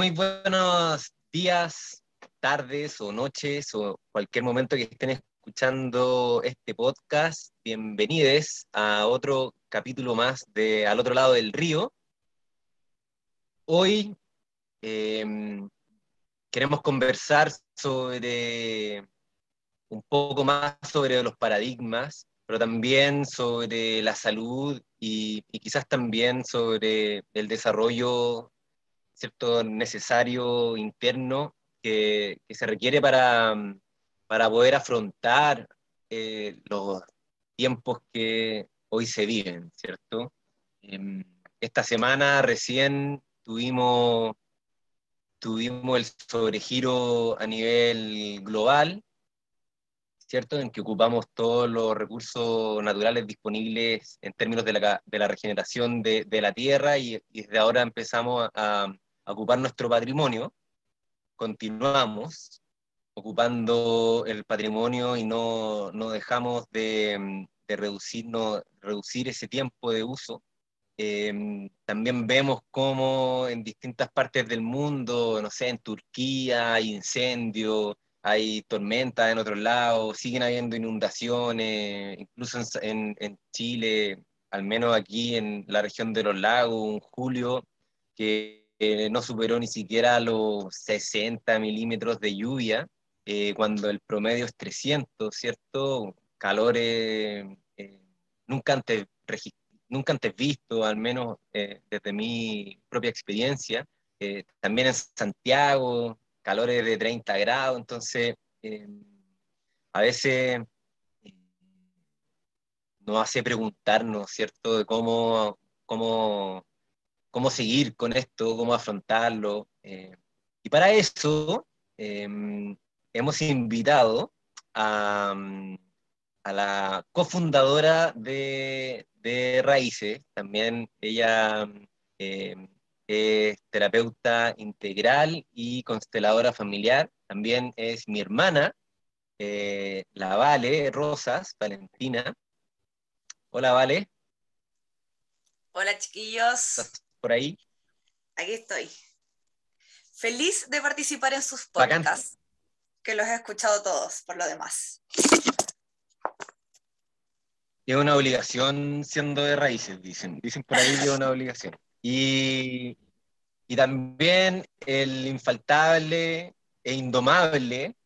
Muy buenos días, tardes o noches o cualquier momento que estén escuchando este podcast. Bienvenidos a otro capítulo más de Al otro lado del río. Hoy em, queremos conversar sobre un poco más sobre los paradigmas, pero también sobre la salud y quizás también sobre el desarrollo cierto necesario interno que, se requiere para, para poder afrontar eh, los tiempos que hoy se viven, ¿cierto? Em, esta semana recién tuvimos, tuvimos el sobregiro a nivel global, ¿cierto? En que ocupamos todos los recursos naturales disponibles en términos de la, de la regeneración de, de, la tierra y, y, desde ahora empezamos a, ocupar nuestro patrimonio, continuamos ocupando el patrimonio y no, no dejamos de, de reducir, no, reducir ese tiempo de uso. Em, también vemos cómo en distintas partes del mundo, no sé, en Turquía hay incendios, hay tormentas en otros lados, siguen habiendo inundaciones, incluso en, en, Chile, al menos aquí en la región de los lagos, en julio, que no superó ni siquiera los 60 milímetros de lluvia, eh, cuando el promedio es 300, ¿cierto? Calores eh, nunca, antes nunca antes visto, al menos eh, desde mi propia experiencia. también en Santiago, calores de 30 grados, entonces a veces nos hace preguntarnos, ¿cierto?, de cómo, cómo cómo seguir con esto, cómo afrontarlo. Eh, y para eso em, hemos invitado a, a la cofundadora de, de, Raíces, también ella em, es terapeuta integral y consteladora familiar, también es mi hermana, eh, la Vale Rosas, Valentina. Hola, Vale. Hola, chiquillos por ahí? Aquí estoy. Feliz de participar en sus podcasts, que los he escuchado todos, por lo demás. Es una obligación siendo de raíces, dicen. Dicen por ahí que es una obligación. Y, y también el infaltable e indomable,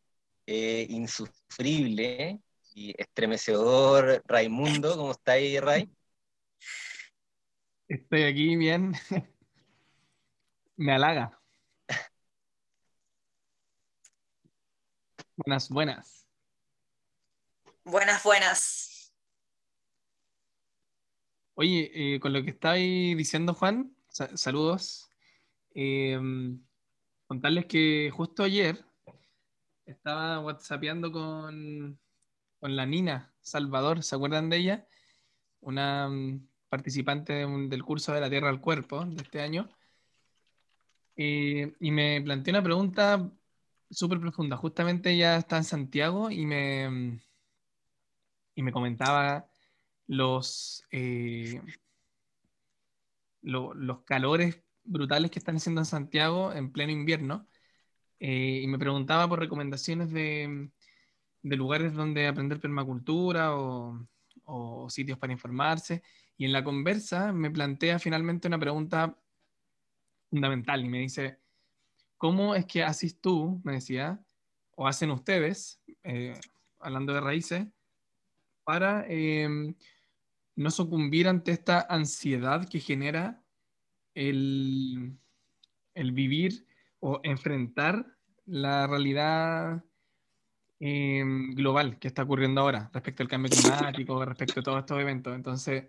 eh, insufrible y estremecedor Raimundo. ¿Cómo está ahí, Ray? Estoy aquí bien. Me halaga. Buenas, buenas. Buenas, buenas. Oye, eh, con lo que estáis diciendo, Juan, saludos. Eh, contarles que justo ayer estaba whatsappeando con, con la Nina Salvador, ¿se acuerdan de ella? Una participante del curso de la Tierra al Cuerpo de este año, y me planteó una pregunta súper profunda. Justamente ella está en Santiago y me, y me comentaba los, eh, los calores brutales que están haciendo en Santiago en pleno invierno. Eh, y me preguntaba por recomendaciones de, de lugares donde aprender permacultura o, o, sitios para informarse. Y en la conversa me plantea finalmente una pregunta fundamental y me dice, ¿cómo es que haces tú, me decía, o hacen ustedes, eh, hablando de raíces, para em, no sucumbir ante esta ansiedad que genera el, el vivir o enfrentar la realidad em, global que está ocurriendo ahora respecto al cambio climático, respecto a todos estos eventos. Entonces,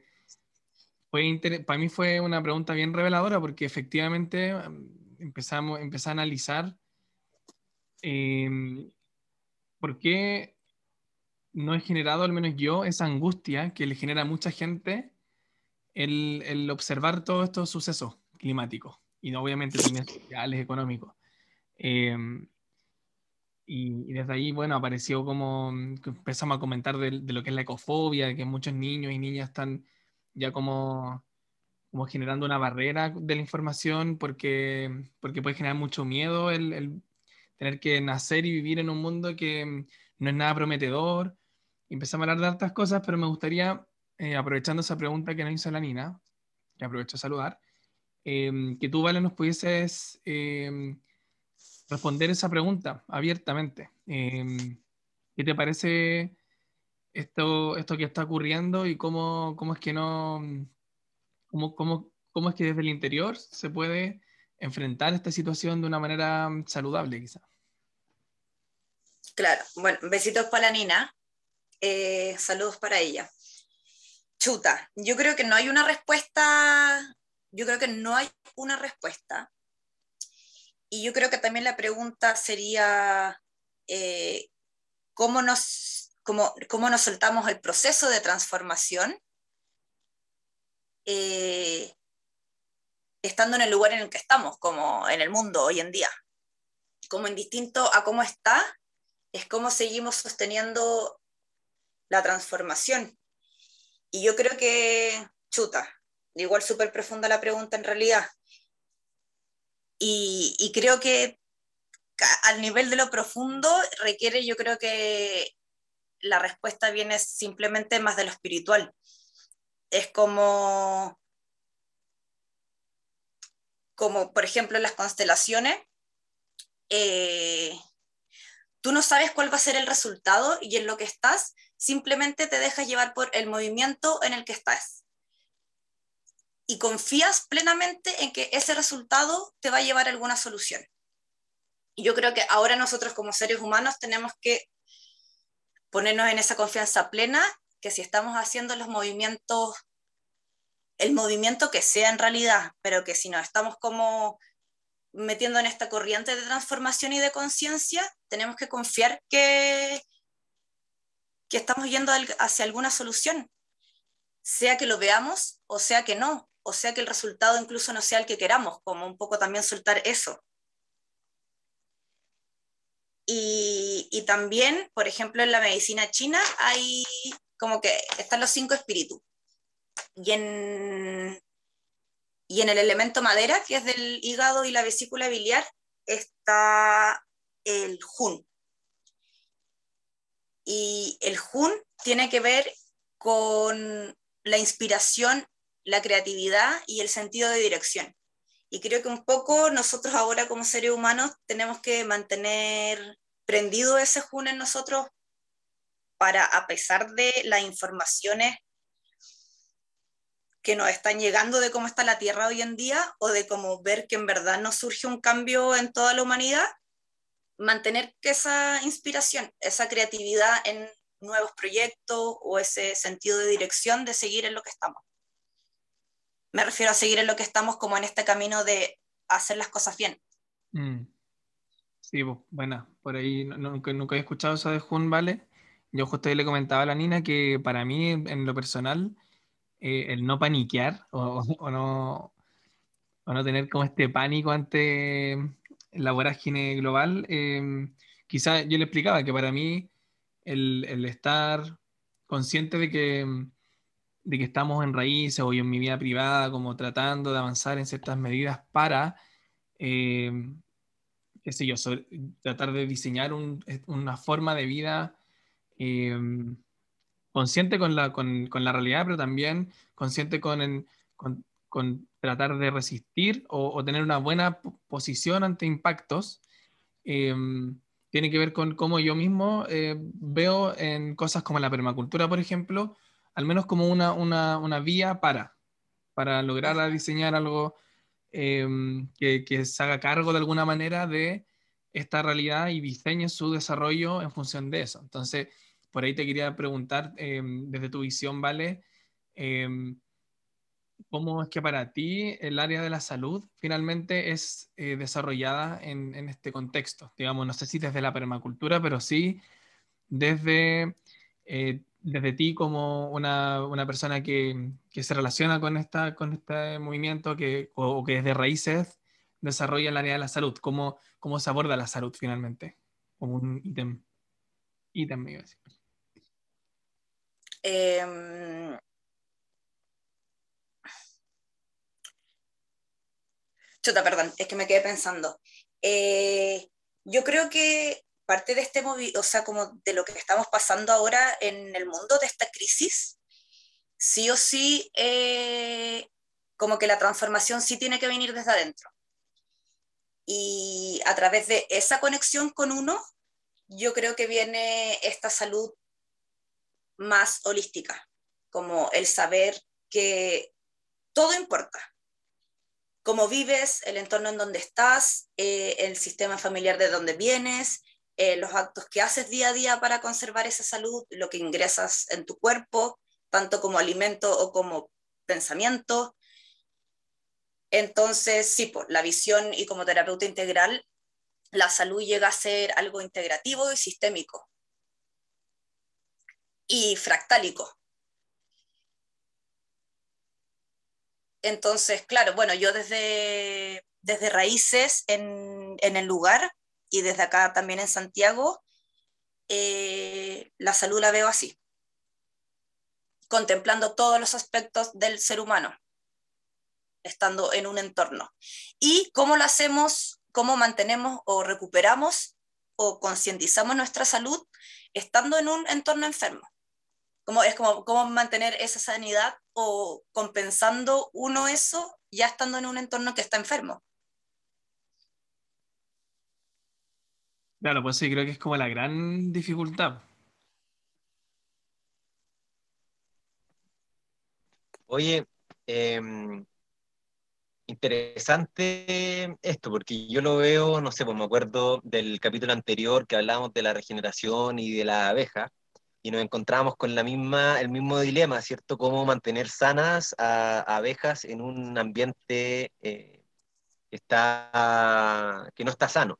para mí fue una pregunta bien reveladora porque efectivamente um, empezamos, empecé a analizar em, por qué no he generado, al menos yo, esa angustia que le genera a mucha gente el, observar todos estos sucesos climáticos y obviamente también sociales, económicos. Em, y, desde ahí, bueno, apareció como empezamos a comentar de, de, lo que es la ecofobia, de que muchos niños y niñas están ya como como generando una barrera de la información porque, porque puede generar mucho miedo el, tener que nacer y vivir en un mundo que no es nada prometedor. empezamos a hablar de hartas cosas, pero me gustaría, eh, aprovechando esa pregunta que nos hizo la Nina, que aprovecho a saludar, em, que tú, Vale, nos pudieses em, responder esa pregunta abiertamente. Em, ¿Qué te parece esto, esto que está ocurriendo y cómo, cómo es que no, cómo, cómo, cómo, es que desde el interior se puede enfrentar esta situación de una manera saludable, quizá? Claro, bueno, besitos para la Nina, eh, saludos para ella. Chuta, yo creo que no hay una respuesta, yo creo que no hay una respuesta. Y yo creo que también la pregunta sería, eh, ¿cómo, nos, cómo, cómo, nos soltamos el proceso de transformación eh, estando en el lugar en el que estamos, como en el mundo hoy en día? Como en distinto a cómo está, es cómo seguimos sosteniendo la transformación. Y yo creo que, chuta, igual súper profunda la pregunta en realidad. Y, y, creo que al nivel de lo profundo requiere, yo creo que la respuesta viene simplemente más de lo espiritual. Es como, como por ejemplo las constelaciones, eh, tú no sabes cuál va a ser el resultado y en lo que estás, simplemente te dejas llevar por el movimiento en el que estás. Y confías plenamente en que ese resultado te va a llevar a alguna solución. Yo creo que ahora nosotros como seres humanos tenemos que ponernos en esa confianza plena, que si estamos haciendo los movimientos, el movimiento que sea en realidad, pero que si nos estamos como metiendo en esta corriente de transformación y de conciencia, tenemos que confiar que, que estamos yendo hacia alguna solución, sea que lo veamos o sea que no, o sea que el resultado incluso no sea el que queramos, como un poco también soltar eso. Y, también, por ejemplo, en la medicina china hay como que están los cinco espíritus. Y en, y en el elemento madera, que es del hígado y la vesícula biliar, está el Jun. Y el Jun tiene que ver con la inspiración, la creatividad y el sentido de dirección. Y creo que un poco nosotros ahora como seres humanos tenemos que mantener prendido ese Jun en nosotros para, a pesar de las informaciones que nos están llegando de cómo está la Tierra hoy en día o de cómo ver que en verdad nos surge un cambio en toda la humanidad, mantener esa inspiración, esa creatividad en nuevos proyectos o ese sentido de dirección de seguir en lo que estamos. Me refiero a seguir en lo que estamos como en este camino de hacer las cosas bien. Mm. Sí, buena. Por ahí nunca, he escuchado eso de Jun, ¿vale? Yo justo le comentaba a la Nina que para mí, en lo personal, eh, el no paniquear o, no, tener como este pánico ante la vorágine global. Eh, quizá yo le explicaba que para mí el, el, estar consciente de que, de que estamos en raíces o yo en mi vida privada, como tratando de avanzar en ciertas medidas para, eh, qué sé yo, tratar de diseñar un, una forma de vida eh, consciente con la, con, con la realidad, pero también consciente con, con, con tratar de resistir o, tener una buena posición ante impactos. Em, tiene que ver con cómo yo mismo eh, veo en cosas como la permacultura, por ejemplo, al menos como una, una, una vía para, para lograr diseñar algo em, que, que, se haga cargo de alguna manera de esta realidad y diseñe su desarrollo en función de eso. Entonces, por ahí te quería preguntar, em, desde tu visión, ¿vale? Em, ¿Cómo es que para ti el área de la salud finalmente es eh, desarrollada en, este contexto? Digamos, no sé si desde la permacultura, pero sí desde, eh, desde ti como una, persona que, se relaciona con, esta, con este movimiento que, o, que desde raíces desarrolla el área de la salud. ¿Cómo, cómo se aborda la salud finalmente? Como un ítem. Ítem, me iba a decir. Em, perdón, es que me quedé pensando. Eh, yo creo que parte de este o sea, como de lo que estamos pasando ahora en el mundo, de esta crisis, sí o sí, eh, como que la transformación sí tiene que venir desde adentro. Y a través de esa conexión con uno, yo creo que viene esta salud más holística, como el saber que todo importa. Cómo vives, el entorno en donde estás, eh, el sistema familiar de donde vienes, eh, los actos que haces día a día para conservar esa salud, lo que ingresas en tu cuerpo, tanto como alimento o como pensamiento. Entonces, sí, por la visión y como terapeuta integral, la salud llega a ser algo integrativo y sistémico y fractálico. Entonces, claro, bueno, yo desde, desde raíces en, en el lugar y desde acá también en Santiago, eh, la salud la veo así, contemplando todos los aspectos del ser humano, estando en un entorno. ¿Y cómo lo hacemos, cómo mantenemos o recuperamos o concientizamos nuestra salud estando en un entorno enfermo? ¿Cómo, es como cómo mantener esa sanidad o compensando uno eso ya estando en un entorno que está enfermo. Claro, pues sí, creo que es como la gran dificultad. Oye, em, interesante esto, porque yo lo veo, no sé, pues me acuerdo del capítulo anterior que hablábamos de la regeneración y de la abeja, y nos encontramos con la misma, el mismo dilema, ¿cierto? Cómo mantener sanas a, abejas en un ambiente eh, que, está, que no está sano.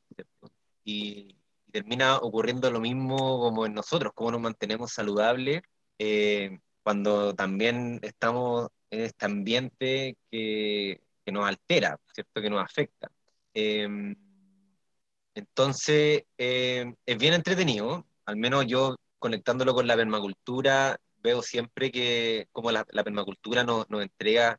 Y, termina ocurriendo lo mismo como en nosotros, cómo nos mantenemos saludables eh, cuando también estamos en este ambiente que, que nos altera, ¿cierto? Que nos afecta. Em, entonces, em, es bien entretenido, al menos yo conectándolo con la permacultura, veo siempre que como la, permacultura nos, entrega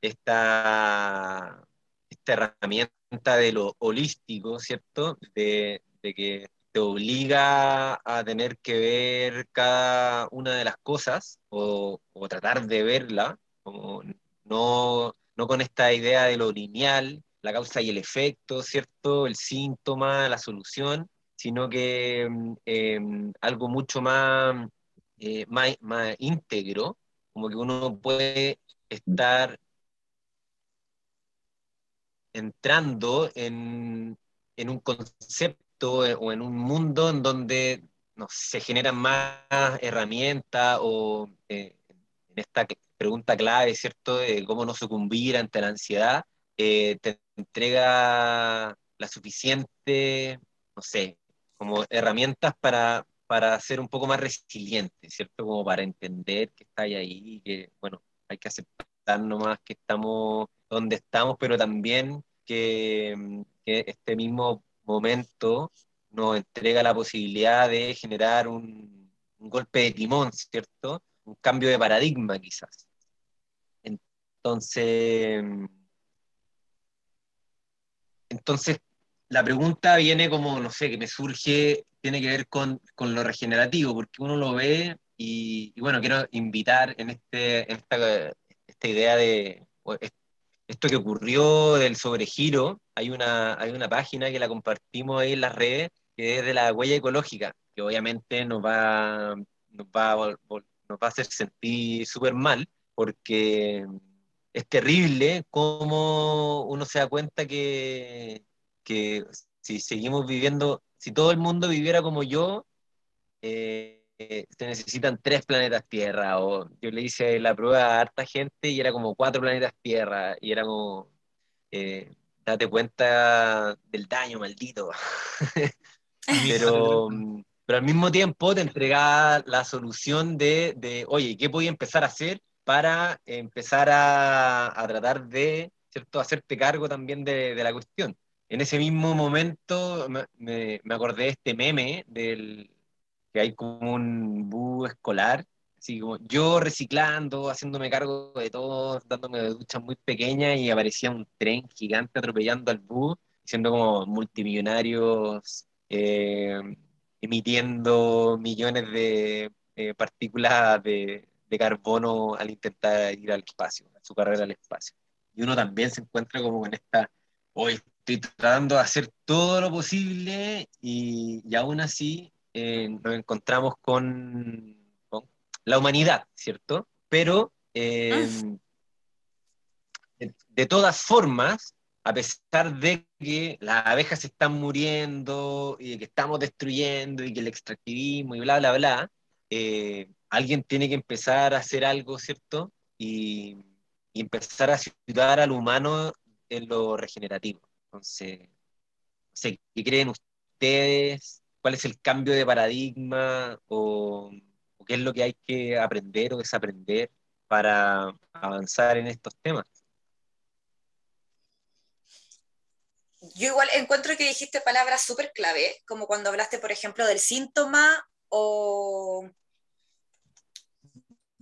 esta, esta herramienta de lo holístico, ¿cierto? De, que te obliga a tener que ver cada una de las cosas o, tratar de verla, no, no con esta idea de lo lineal, la causa y el efecto, ¿cierto? El síntoma, la solución, sino que mm, em, algo mucho más, eh, más, más íntegro, como que uno puede estar entrando en, en un concepto eh, o en un mundo en donde no, se generan más herramientas o eh, en esta pregunta clave, ¿cierto?, de cómo no sucumbir ante la ansiedad, te entrega la suficiente, no sé, como herramientas para, para ser un poco más resiliente, ¿cierto? Como para entender que está ahí que, bueno, hay que aceptar nomás que estamos donde estamos, pero también que, que este mismo momento nos entrega la posibilidad de generar un, golpe de timón, ¿cierto? Un cambio de paradigma quizás. Entonces, entonces la pregunta viene como, no sé, que me surge, tiene que ver con, con lo regenerativo, porque uno lo ve y, bueno, quiero invitar en, este, esta, esta, idea de esto que ocurrió del sobregiro, hay una, hay una página que la compartimos ahí en las redes, que es de la huella ecológica, que obviamente nos va, nos va, nos va a hacer sentir súper mal, porque es terrible cómo uno se da cuenta que, que si seguimos viviendo, si todo el mundo viviera como yo, eh, se necesitan tres planetas Tierra. O yo le hice la prueba a harta gente y era como cuatro planetas Tierra. Y era como, eh, date cuenta del daño, maldito. pero, pero al mismo tiempo te entregaba la solución de, de, oye, ¿qué voy a empezar a hacer para empezar a, a tratar de, ¿cierto?, hacerte cargo también de, de la cuestión en ese mismo momento me, me, acordé de este meme del que hay como un bus escolar, Así como yo reciclando, haciéndome cargo de todo, dándome duchas muy pequeñas y aparecía un tren gigante atropellando al bus, siendo como multimillonarios, eh, emitiendo millones de eh, partículas de, de carbono al intentar ir al espacio, a su carrera al espacio. Y uno también se encuentra como con esta, hoy estoy tratando de hacer todo lo posible y, y aún así eh, nos encontramos con, con, la humanidad, ¿cierto? Pero eh, de, de todas formas, a pesar de que las abejas se están muriendo y de que estamos destruyendo y que el extractivismo y bla, bla, bla, eh, alguien tiene que empezar a hacer algo, ¿cierto? Y, y, empezar a ayudar al humano en lo regenerativo. Entonces, no sé, ¿qué creen ustedes? ¿Cuál es el cambio de paradigma o, o qué es lo que hay que aprender o desaprender para avanzar en estos temas? Yo igual encuentro que dijiste palabras súper clave, como cuando hablaste, por ejemplo, del síntoma o,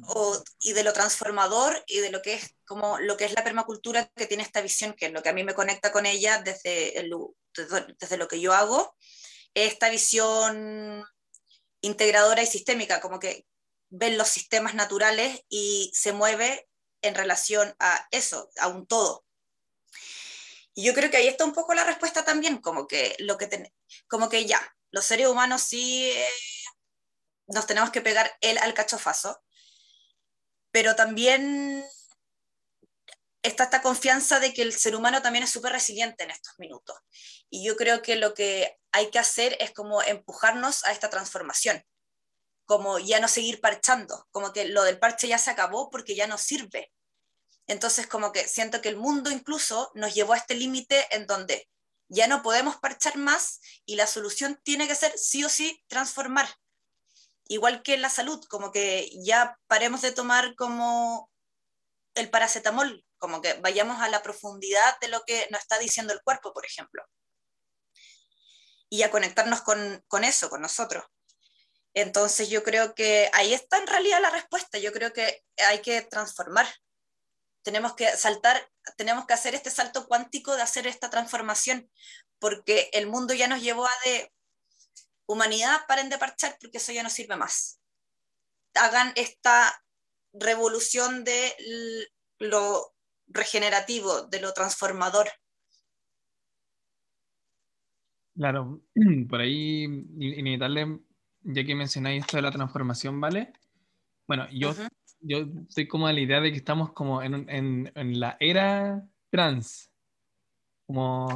o, y de lo transformador y de lo que es como lo que es la permacultura que tiene esta visión, que es lo que a mí me conecta con ella desde, el, desde, desde lo que yo hago, esta visión integradora y sistémica, como que ven los sistemas naturales y se mueve en relación a eso, a un todo. Y yo creo que ahí está un poco la respuesta también, como que, lo que, como que ya, los seres humanos sí eh, nos tenemos que pegar el al cachofazo, pero también está esta confianza de que el ser humano también es súper resiliente en estos minutos. Y yo creo que lo que hay que hacer es como empujarnos a esta transformación, como ya no seguir parchando, como que lo del parche ya se acabó porque ya no sirve. Entonces, como que siento que el mundo incluso nos llevó a este límite en donde ya no podemos parchar más y la solución tiene que ser sí o sí transformar. Igual que la salud, como que ya paremos de tomar como el paracetamol, como que vayamos a la profundidad de lo que nos está diciendo el cuerpo, por ejemplo. Y a conectarnos con, con eso, con nosotros. Entonces yo creo que ahí está en realidad la respuesta. Yo creo que hay que transformar, tenemos que saltar, tenemos que hacer este salto cuántico de hacer esta transformación, porque el mundo ya nos llevó a de humanidad, paren de parchar porque eso ya no sirve más. Hagan esta revolución de lo regenerativo, de lo transformador. Claro, por ahí inevitable, ya que mencionáis esto de la transformación, ¿vale? Bueno, yo uh -huh yo estoy como de la idea de que estamos como en, en, en la era trans. Como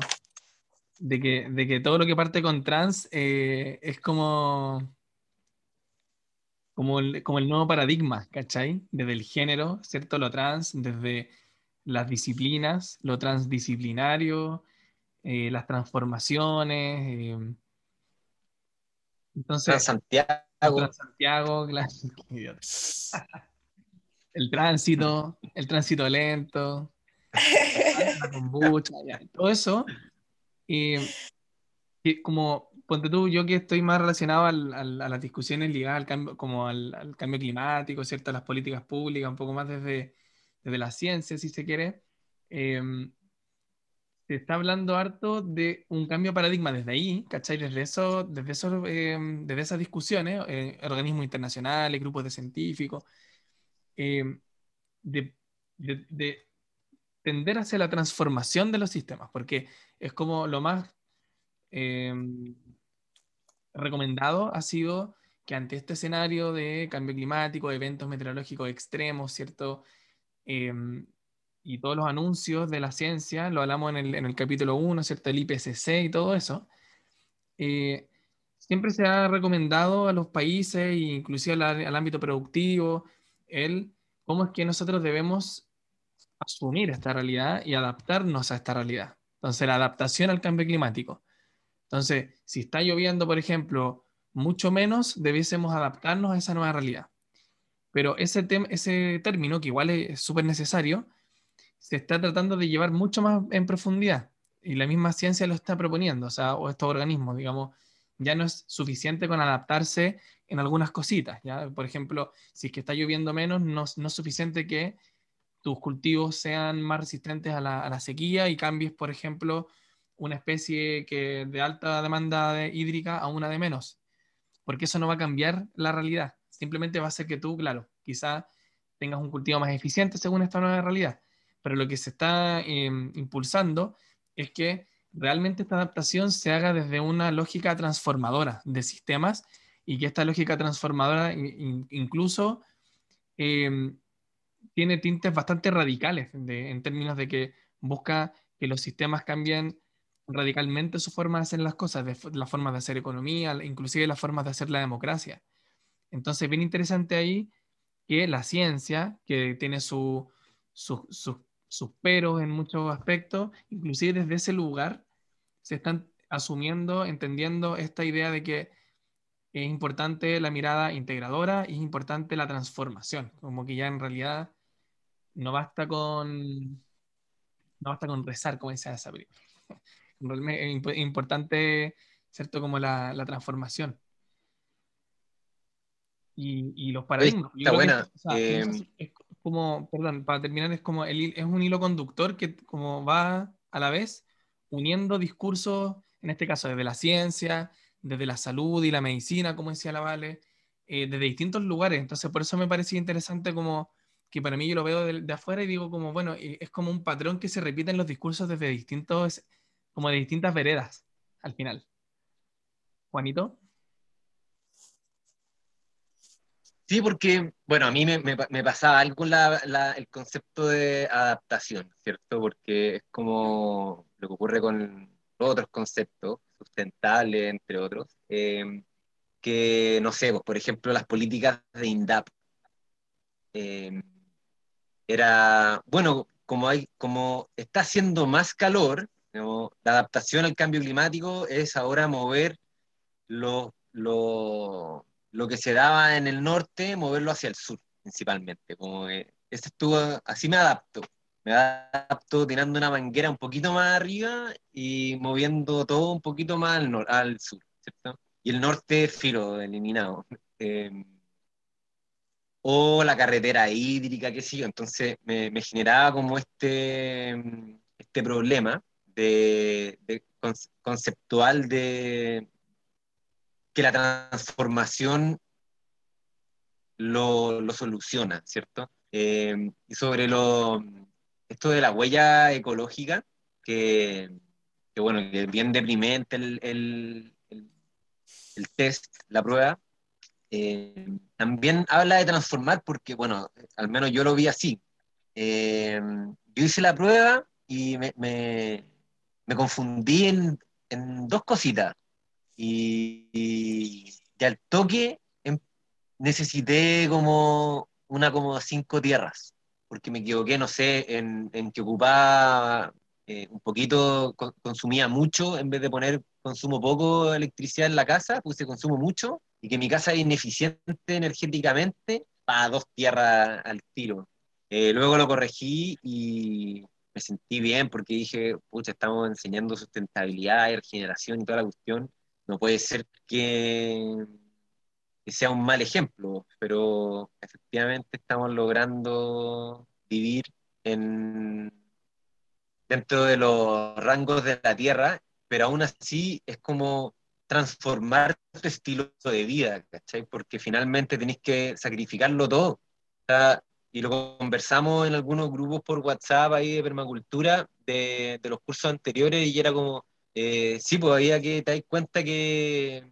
de que, de que, todo lo que parte con trans eh, es como, como el, como, el, nuevo paradigma, ¿cachai? Desde el género, ¿cierto? Lo trans, desde las disciplinas, lo transdisciplinario, eh, las transformaciones. Eh, entonces, Santiago. Santiago, claro. el tránsito, el tránsito lento, la kombucha, ya, todo eso. Y, y, como, ponte tú, yo que estoy más relacionado al, al, a las discusiones ligadas al cambio, como al, al, cambio climático, ¿cierto? A las políticas públicas, un poco más desde, desde la ciencia, si se quiere. Eh, se está hablando harto de un cambio de paradigma desde ahí, ¿cachai? Desde, eso, desde, eso, eh, desde esas discusiones, eh, organismos internacionales, grupos de científicos, eh, de, de, de, tender hacia la transformación de los sistemas, porque es como lo más eh, recomendado ha sido que ante este escenario de cambio climático, eventos meteorológicos extremos, ¿cierto? Y todos los anuncios de la ciencia, lo hablamos en el, en el capítulo 1, ¿cierto? El IPCC y todo eso. Eh, siempre se ha recomendado a los países, inclusive al, al ámbito productivo, el cómo es que nosotros debemos asumir esta realidad y adaptarnos a esta realidad. Entonces, la adaptación al cambio climático. Entonces, si está lloviendo, por ejemplo, mucho menos, debiésemos adaptarnos a esa nueva realidad. Pero ese, ese término, que igual es súper necesario, se está tratando de llevar mucho más en profundidad y la misma ciencia lo está proponiendo, o sea, o estos organismos, digamos, ya no es suficiente con adaptarse en algunas cositas. ¿ya? Por ejemplo, si es que está lloviendo menos, no, no es suficiente que tus cultivos sean más resistentes a la, sequía y cambies, por ejemplo, una especie que de alta demanda de hídrica a una de menos, porque eso no va a cambiar la realidad. Simplemente va a ser que tú, claro, quizá tengas un cultivo más eficiente según esta nueva realidad, pero lo que se está eh, impulsando es que realmente esta adaptación se haga desde una lógica transformadora de sistemas y que esta lógica transformadora incluso eh, tiene tintes bastante radicales en términos de que busca que los sistemas cambien radicalmente su forma de hacer las cosas, de, la forma de hacer economía, inclusive las formas de hacer la democracia. Entonces, bien interesante ahí que la ciencia, que tiene sus peros en muchos aspectos, inclusive desde ese lugar, se están asumiendo, entendiendo esta idea de que es importante la mirada integradora y es importante la transformación, como que ya en realidad no basta con no basta con rezar, como dice esa película. Es importante, ¿cierto? Como la, la transformación. Y, y, los paradigmas. Está buena. Eh, es, como, perdón, para terminar, es como el, es un hilo conductor que como va a la vez uniendo discursos, en este caso desde la ciencia, desde la salud y la medicina, como decía la Vale, eh, desde distintos lugares. Entonces, por eso me parecía interesante como que para mí yo lo veo de, afuera y digo como, bueno, es como un patrón que se repite en los discursos desde distintos, como de distintas veredas al final. Juanito. Sí, porque, bueno, a mí me, me, pasaba algo el concepto de adaptación, ¿cierto? Porque es como lo que ocurre con otros conceptos, sustentables, entre otros, eh, que, no sé, pues, por ejemplo, las políticas de INDAP. Eh, era, bueno, como, hay, como está haciendo más calor, la adaptación al cambio climático es ahora mover lo, lo, lo, que se daba en el norte, moverlo hacia el sur, principalmente. Como estuvo, así me adapto. Me adapto tirando una manguera un poquito más arriba y moviendo todo un poquito más al, al sur. Y el norte, filo, eliminado. Eh, o la carretera hídrica, qué sé yo. Entonces me, generaba como este, este problema de, conceptual de que la transformación lo, soluciona, ¿cierto? Eh, y sobre lo, esto de la huella ecológica, que, bueno, que es bien deprimente el, el, el test, la prueba, eh, también habla de transformar porque, bueno, al menos yo lo vi así. Eh, yo hice la prueba y me, me, confundí en, en, dos cositas. Y, y, al toque em, necesité como una como cinco tierras, porque me equivoqué, no sé, en, en que ocupaba eh, un poquito, consumía mucho, en vez de poner consumo poco electricidad en la casa, puse consumo mucho y que mi casa es ineficiente energéticamente para dos tierras al tiro. Eh, luego lo corregí y me sentí bien porque dije, pucha, estamos enseñando sustentabilidad y regeneración y toda la cuestión. No puede ser que, sea un mal ejemplo, pero efectivamente estamos logrando vivir en, dentro de los rangos de la Tierra, pero aún así es como transformar tu estilo de vida, ¿cachai? Porque finalmente tenés que sacrificarlo todo. y lo conversamos en algunos grupos por WhatsApp ahí de permacultura de los cursos anteriores y era como, eh, sí, pues había que te das cuenta que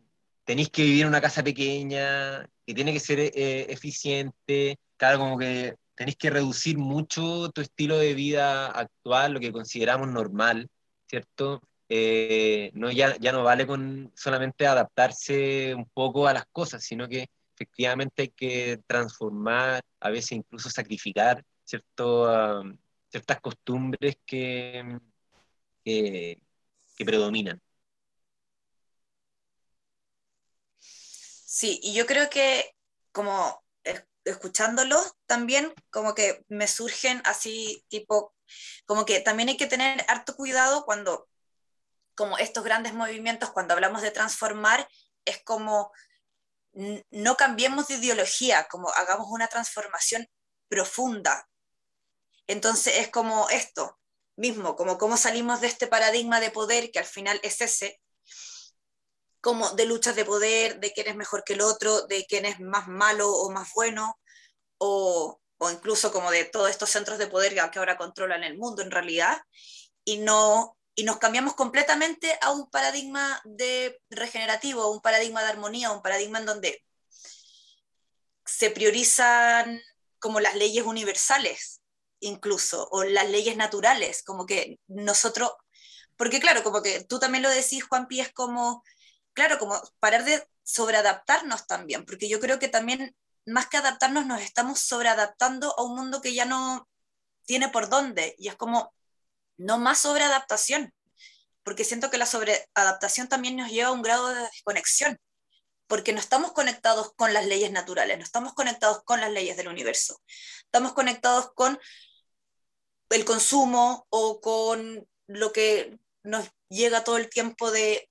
tenéis que vivir en una casa pequeña, que tiene que ser eh, eficiente, cada como que tenéis que reducir mucho tu estilo de vida actual, lo que consideramos normal, ¿cierto? Eh, no, ya, ya no vale con solamente adaptarse un poco a las cosas, sino que efectivamente hay que transformar, a veces incluso sacrificar cierto, um, ciertas costumbres que, que, predominan. Sí, y yo creo que como escuchándolo también como que me surgen así tipo, como que también hay que tener harto cuidado cuando como estos grandes movimientos, cuando hablamos de transformar, es como no cambiemos de ideología, como hagamos una transformación profunda. Entonces es como esto mismo, como cómo salimos de este paradigma de poder, que al final es ese, como de luchas de poder, de quién es mejor que el otro, de quién es más malo o más bueno, o, o incluso como de todos estos centros de poder que ahora controlan el mundo en realidad, y no y nos cambiamos completamente a un paradigma de regenerativo, un paradigma de armonía, un paradigma en donde se priorizan como las leyes universales incluso, o las leyes naturales, como que nosotros, porque claro, como que tú también lo decís, Juanpi, es como, claro, como parar de sobreadaptarnos también, porque yo creo que también, más que adaptarnos, nos estamos sobreadaptando a un mundo que ya no tiene por dónde, y es como, no más sobreadaptación, porque siento que la sobreadaptación también nos lleva a un grado de desconexión, porque no estamos conectados con las leyes naturales, no estamos conectados con las leyes del universo, estamos conectados con el consumo o con lo que nos llega todo el tiempo de,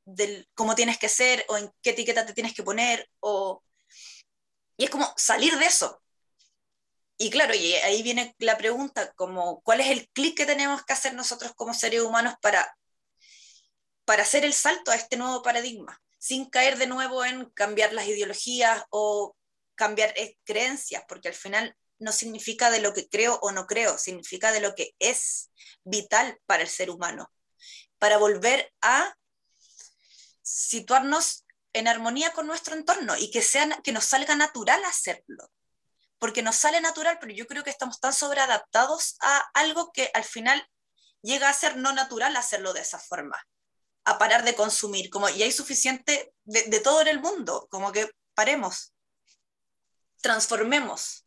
cómo tienes que ser o en qué etiqueta te tienes que poner o y es como salir de eso y claro, ahí viene la pregunta, como, ¿cuál es el clic que tenemos que hacer nosotros como seres humanos para, para hacer el salto a este nuevo paradigma? Sin caer de nuevo en cambiar las ideologías o cambiar eh, creencias, porque al final no significa de lo que creo o no creo, significa de lo que es vital para el ser humano, para volver a situarnos en armonía con nuestro entorno y que, sea, que nos salga natural hacerlo porque nos sale natural, pero yo creo que estamos tan sobreadaptados a algo que al final llega a ser no natural hacerlo de esa forma, a parar de consumir, como y hay suficiente de, de todo en el mundo, como que paremos, transformemos.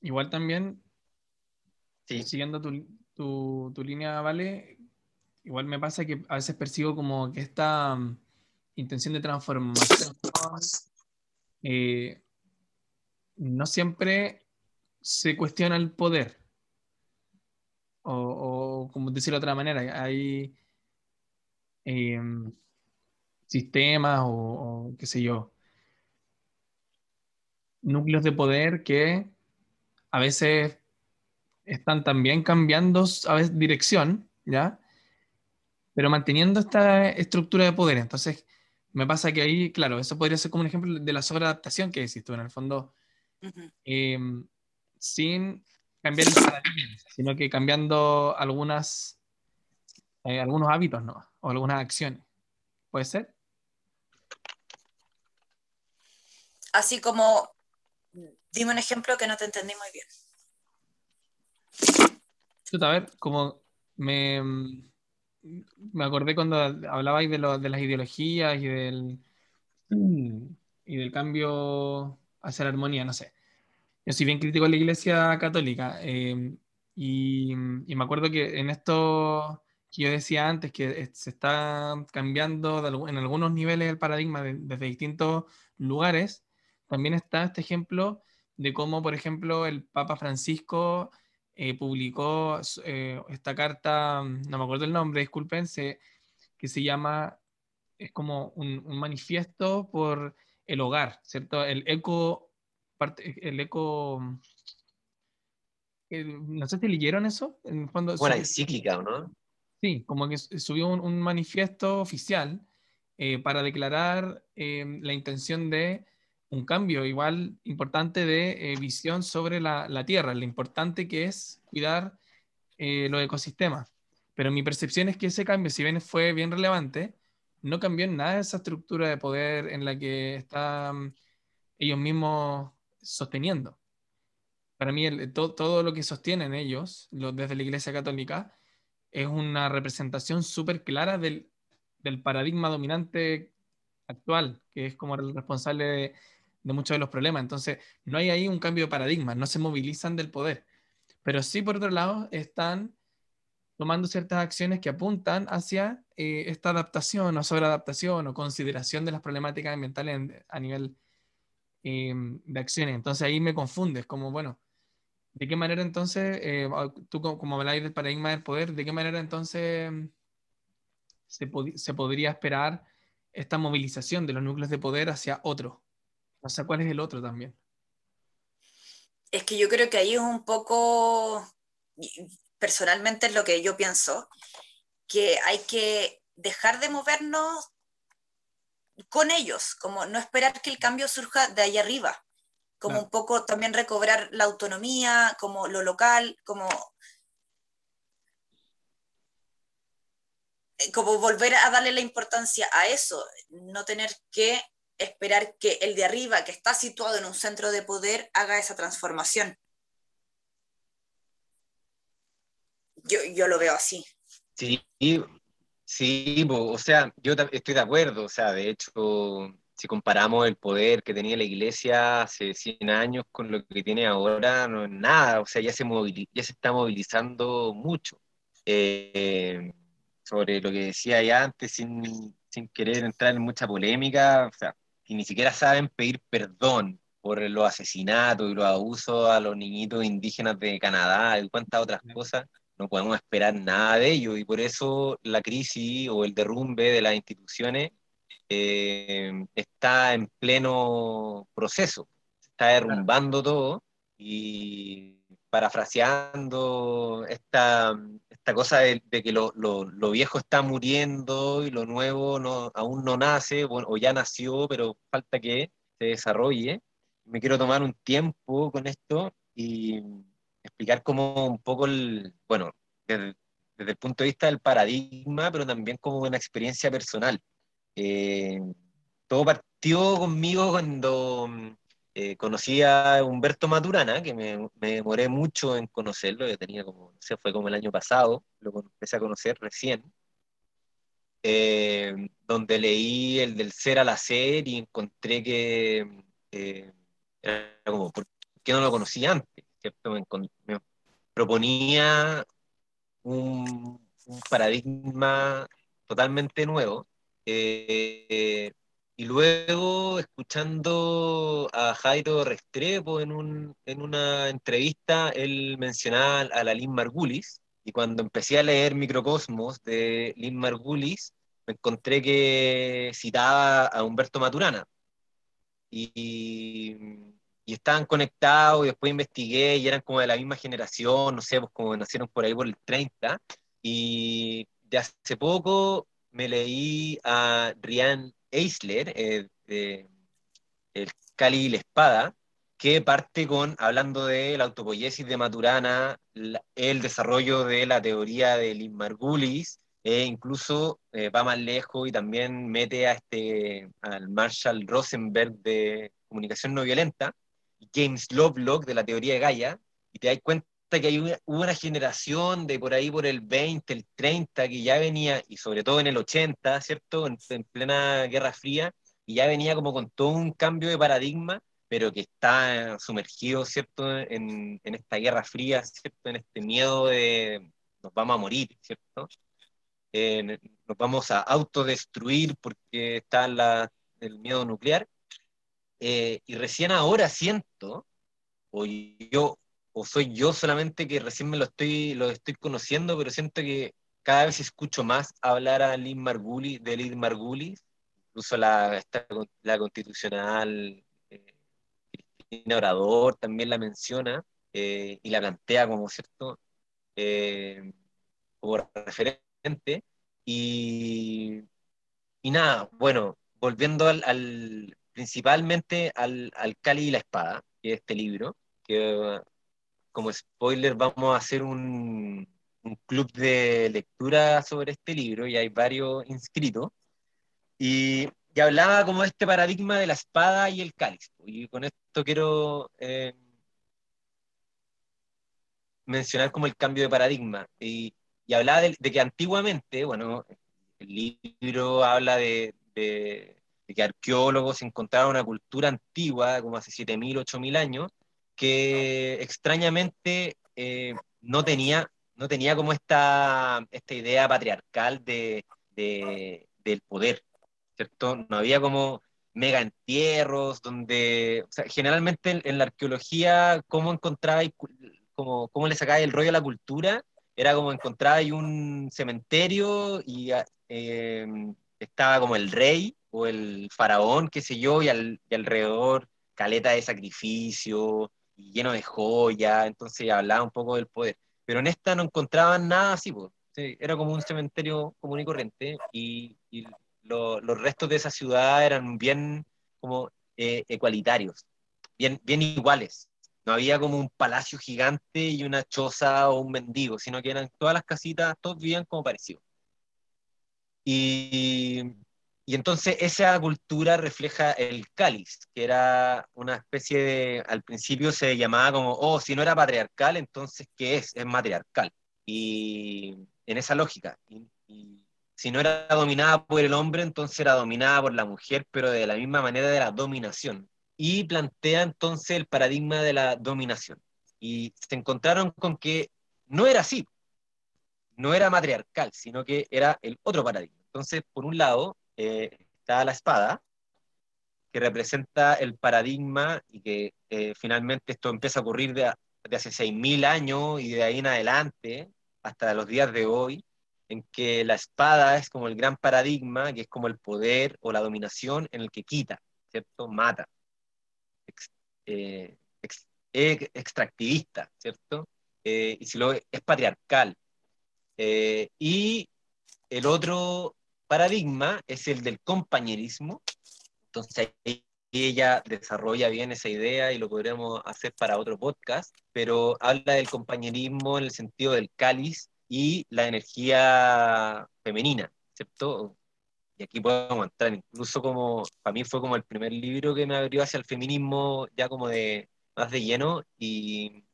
Igual también, siguiendo tu, tu, tu, línea, Vale, igual me pasa que a veces percibo como que esta intención de transformación eh, no siempre se cuestiona el poder. O, como decirlo de otra manera, hay em, sistemas o, qué sé yo, núcleos de poder que a veces están también cambiando a veces dirección, ¿ya? Pero manteniendo esta estructura de poder. Entonces, me pasa que ahí, claro, eso podría ser como un ejemplo de la sobreadaptación que decís tú, en el fondo, em, sin cambiar el paradigma, sino que cambiando algunas, eh, algunos hábitos, ¿no? O algunas acciones. ¿Puede ser? Así como, dime un ejemplo que no te entendí muy bien. A ver, como me, me acordé cuando hablabais de, de las ideologías y del, y del cambio hacia la armonía, no sé. Yo soy bien crítico de la Iglesia Católica eh, y, y, me acuerdo que en esto que yo decía antes, que se está cambiando en algunos niveles el paradigma desde distintos lugares, también está este ejemplo de cómo, por ejemplo, el Papa Francisco eh, publicó eh, esta carta, no me acuerdo el nombre, disculpen, que se llama, es como un, manifiesto por el hogar, ¿cierto? El eco, el eco, no sé si leyeron eso. En el fondo, bueno, encíclica, ¿no? Sí, como que subió un, manifiesto oficial eh, para declarar la intención de un cambio igual importante de eh, visión sobre la, la, Tierra, lo importante que es cuidar eh, los ecosistemas. Pero mi percepción es que ese cambio, si bien fue bien relevante, no cambió en nada esa estructura de poder en la que están ellos mismos sosteniendo. Para mí, el, todo lo que sostienen ellos, desde la Iglesia Católica, es una representación súper clara del, del paradigma dominante actual, que es como el responsable de, de muchos de los problemas. Entonces, no hay ahí un cambio de paradigma, no se movilizan del poder. Pero sí, por otro lado, están tomando ciertas acciones que apuntan hacia eh, esta adaptación o sobreadaptación o consideración de las problemáticas ambientales a nivel em, de acciones. Entonces ahí me confundes, como, bueno, ¿De qué manera entonces, eh, tú como habláis del paradigma del poder, de qué manera entonces se, se podría esperar esta movilización de los núcleos de poder hacia otro? O sea, ¿cuál es el otro también? Es que yo creo que ahí es un poco, personalmente es lo que yo pienso, que hay que dejar de movernos con ellos, como no esperar que el cambio surja de ahí arriba, como un poco también recobrar la autonomía, como lo local, como como volver a darle la importancia a eso, no tener que esperar que el de arriba, que está situado en un centro de poder, haga esa transformación. Yo, yo lo veo así. Sí, sí, o sea, yo estoy de acuerdo, o sea, de hecho, si comparamos el poder que tenía la iglesia hace 100 años con lo que tiene ahora, no es nada, o sea, ya se, ya se está movilizando mucho. Eh, sobre lo que decía ya antes, sin, sin querer entrar en mucha polémica, o sea, que ni siquiera saben pedir perdón por los asesinatos y los abusos a los niñitos indígenas de Canadá y cuántas otras cosas, no podemos esperar nada de ello y por eso la crisis o el derrumbe de las instituciones eh, está en pleno proceso, se está derrumbando todo y parafraseando esta, esta cosa de, que lo, lo, viejo está muriendo y lo nuevo no, aún no nace, bueno, o ya nació, pero falta que se desarrolle. Me quiero tomar un tiempo con esto y explicar como un poco el, bueno, desde, el punto de vista del paradigma, pero también como una experiencia personal. Eh, todo partió conmigo cuando eh, conocí a Humberto Maturana, que me, demoré mucho en conocerlo, yo tenía como, no sé, fue como el año pasado, lo empecé a conocer recién, eh, donde leí el del ser al hacer y encontré que eh, era como, ¿por qué no lo conocía antes? Me, proponía un, paradigma totalmente nuevo. Y luego, escuchando a Jairo Restrepo en, un, en una entrevista, él mencionaba a la Lynn Margulis, y cuando empecé a leer Microcosmos de Lynn Margulis, me encontré que citaba a Humberto Maturana. Y, y estaban conectados, y después investigué, y eran como de la misma generación, no sé, pues como nacieron por ahí por el 30. Y de hace poco me leí a Rian Eisler, eh, el Cali y la Espada, que parte con, hablando de la autopoiesis de Maturana, el desarrollo de la teoría de Lynn Margulis, e incluso eh, va más lejos y también mete a este, al Marshall Rosenberg de comunicación no violenta, James Lovelock de la teoría de Gaia, y te das cuenta que hay una, generación de por ahí por el 20, el 30, que ya venía, y sobre todo en el 80, ¿cierto? En, plena Guerra Fría, y ya venía como con todo un cambio de paradigma, pero que está sumergido, ¿cierto? En, esta Guerra Fría, ¿cierto? En este miedo de nos vamos a morir, ¿cierto? nos vamos a autodestruir porque está el miedo nuclear. Eh, y recién ahora siento, o yo o soy yo solamente que recién me lo estoy, lo estoy conociendo, pero siento que cada vez escucho más hablar a Margulis, de Lynn Margulis, incluso la, la constitucional eh, Cristina Orador también la menciona eh, y la plantea como cierto eh, como referente. Y, y nada, bueno, volviendo al, principalmente al, al Cali y la Espada, que es este libro, que como spoiler, vamos a hacer un, club de lectura sobre este libro y hay varios inscritos. Y, hablaba como de este paradigma de la espada y el cáliz. Y con esto quiero eh, mencionar como el cambio de paradigma. Y, hablaba de, que antiguamente, bueno, el libro habla de, de, que arqueólogos encontraron una cultura antigua, como hace 7.000, 8.000 años, que extrañamente eh, no, tenía, no tenía como esta, esta idea patriarcal de, del poder, ¿cierto? No había como mega entierros, donde, generalmente en, la arqueología, ¿cómo encontraba como, cómo le sacáis el rollo a la cultura, era como encontrar un cementerio y eh, estaba como el rey o el faraón, qué sé yo, y, alrededor caleta de sacrificio, y lleno de joya, entonces hablaba un poco del poder. Pero en esta no encontraban nada así, pues. era como un cementerio común y corriente, y, los restos de esa ciudad eran bien como eh, ecualitarios, bien, bien iguales. No había como un palacio gigante y una choza o un mendigo, sino que eran todas las casitas, todos vivían como parecidos. Y, y entonces esa cultura refleja el cáliz, que era una especie de, al principio se llamaba como, oh, si no era patriarcal, entonces ¿qué es? Es matriarcal. Y en esa lógica. y si no era dominada por el hombre, entonces era dominada por la mujer, pero de la misma manera de la dominación. Y plantea entonces el paradigma de la dominación. Y se encontraron con que no era así, no era matriarcal, sino que era el otro paradigma. Entonces, por un lado, eh, está la espada, que representa el paradigma y que eh, finalmente esto empieza a ocurrir de, de hace 6.000 años y de ahí en adelante, hasta los días de hoy, en que la espada es como el gran paradigma, que es como el poder o la dominación en el que quita, ¿cierto? Mata. Eh, extractivista, ¿cierto? Eh, y si lo es patriarcal. Eh, y el otro paradigma es el del compañerismo. Entonces ella desarrolla bien esa idea y lo podremos hacer para otro podcast, pero habla del compañerismo en el sentido del cáliz y la energía femenina, ¿cierto? Y aquí podemos entrar, incluso como, para mí fue como el primer libro que me abrió hacia el feminismo ya como de más de lleno y,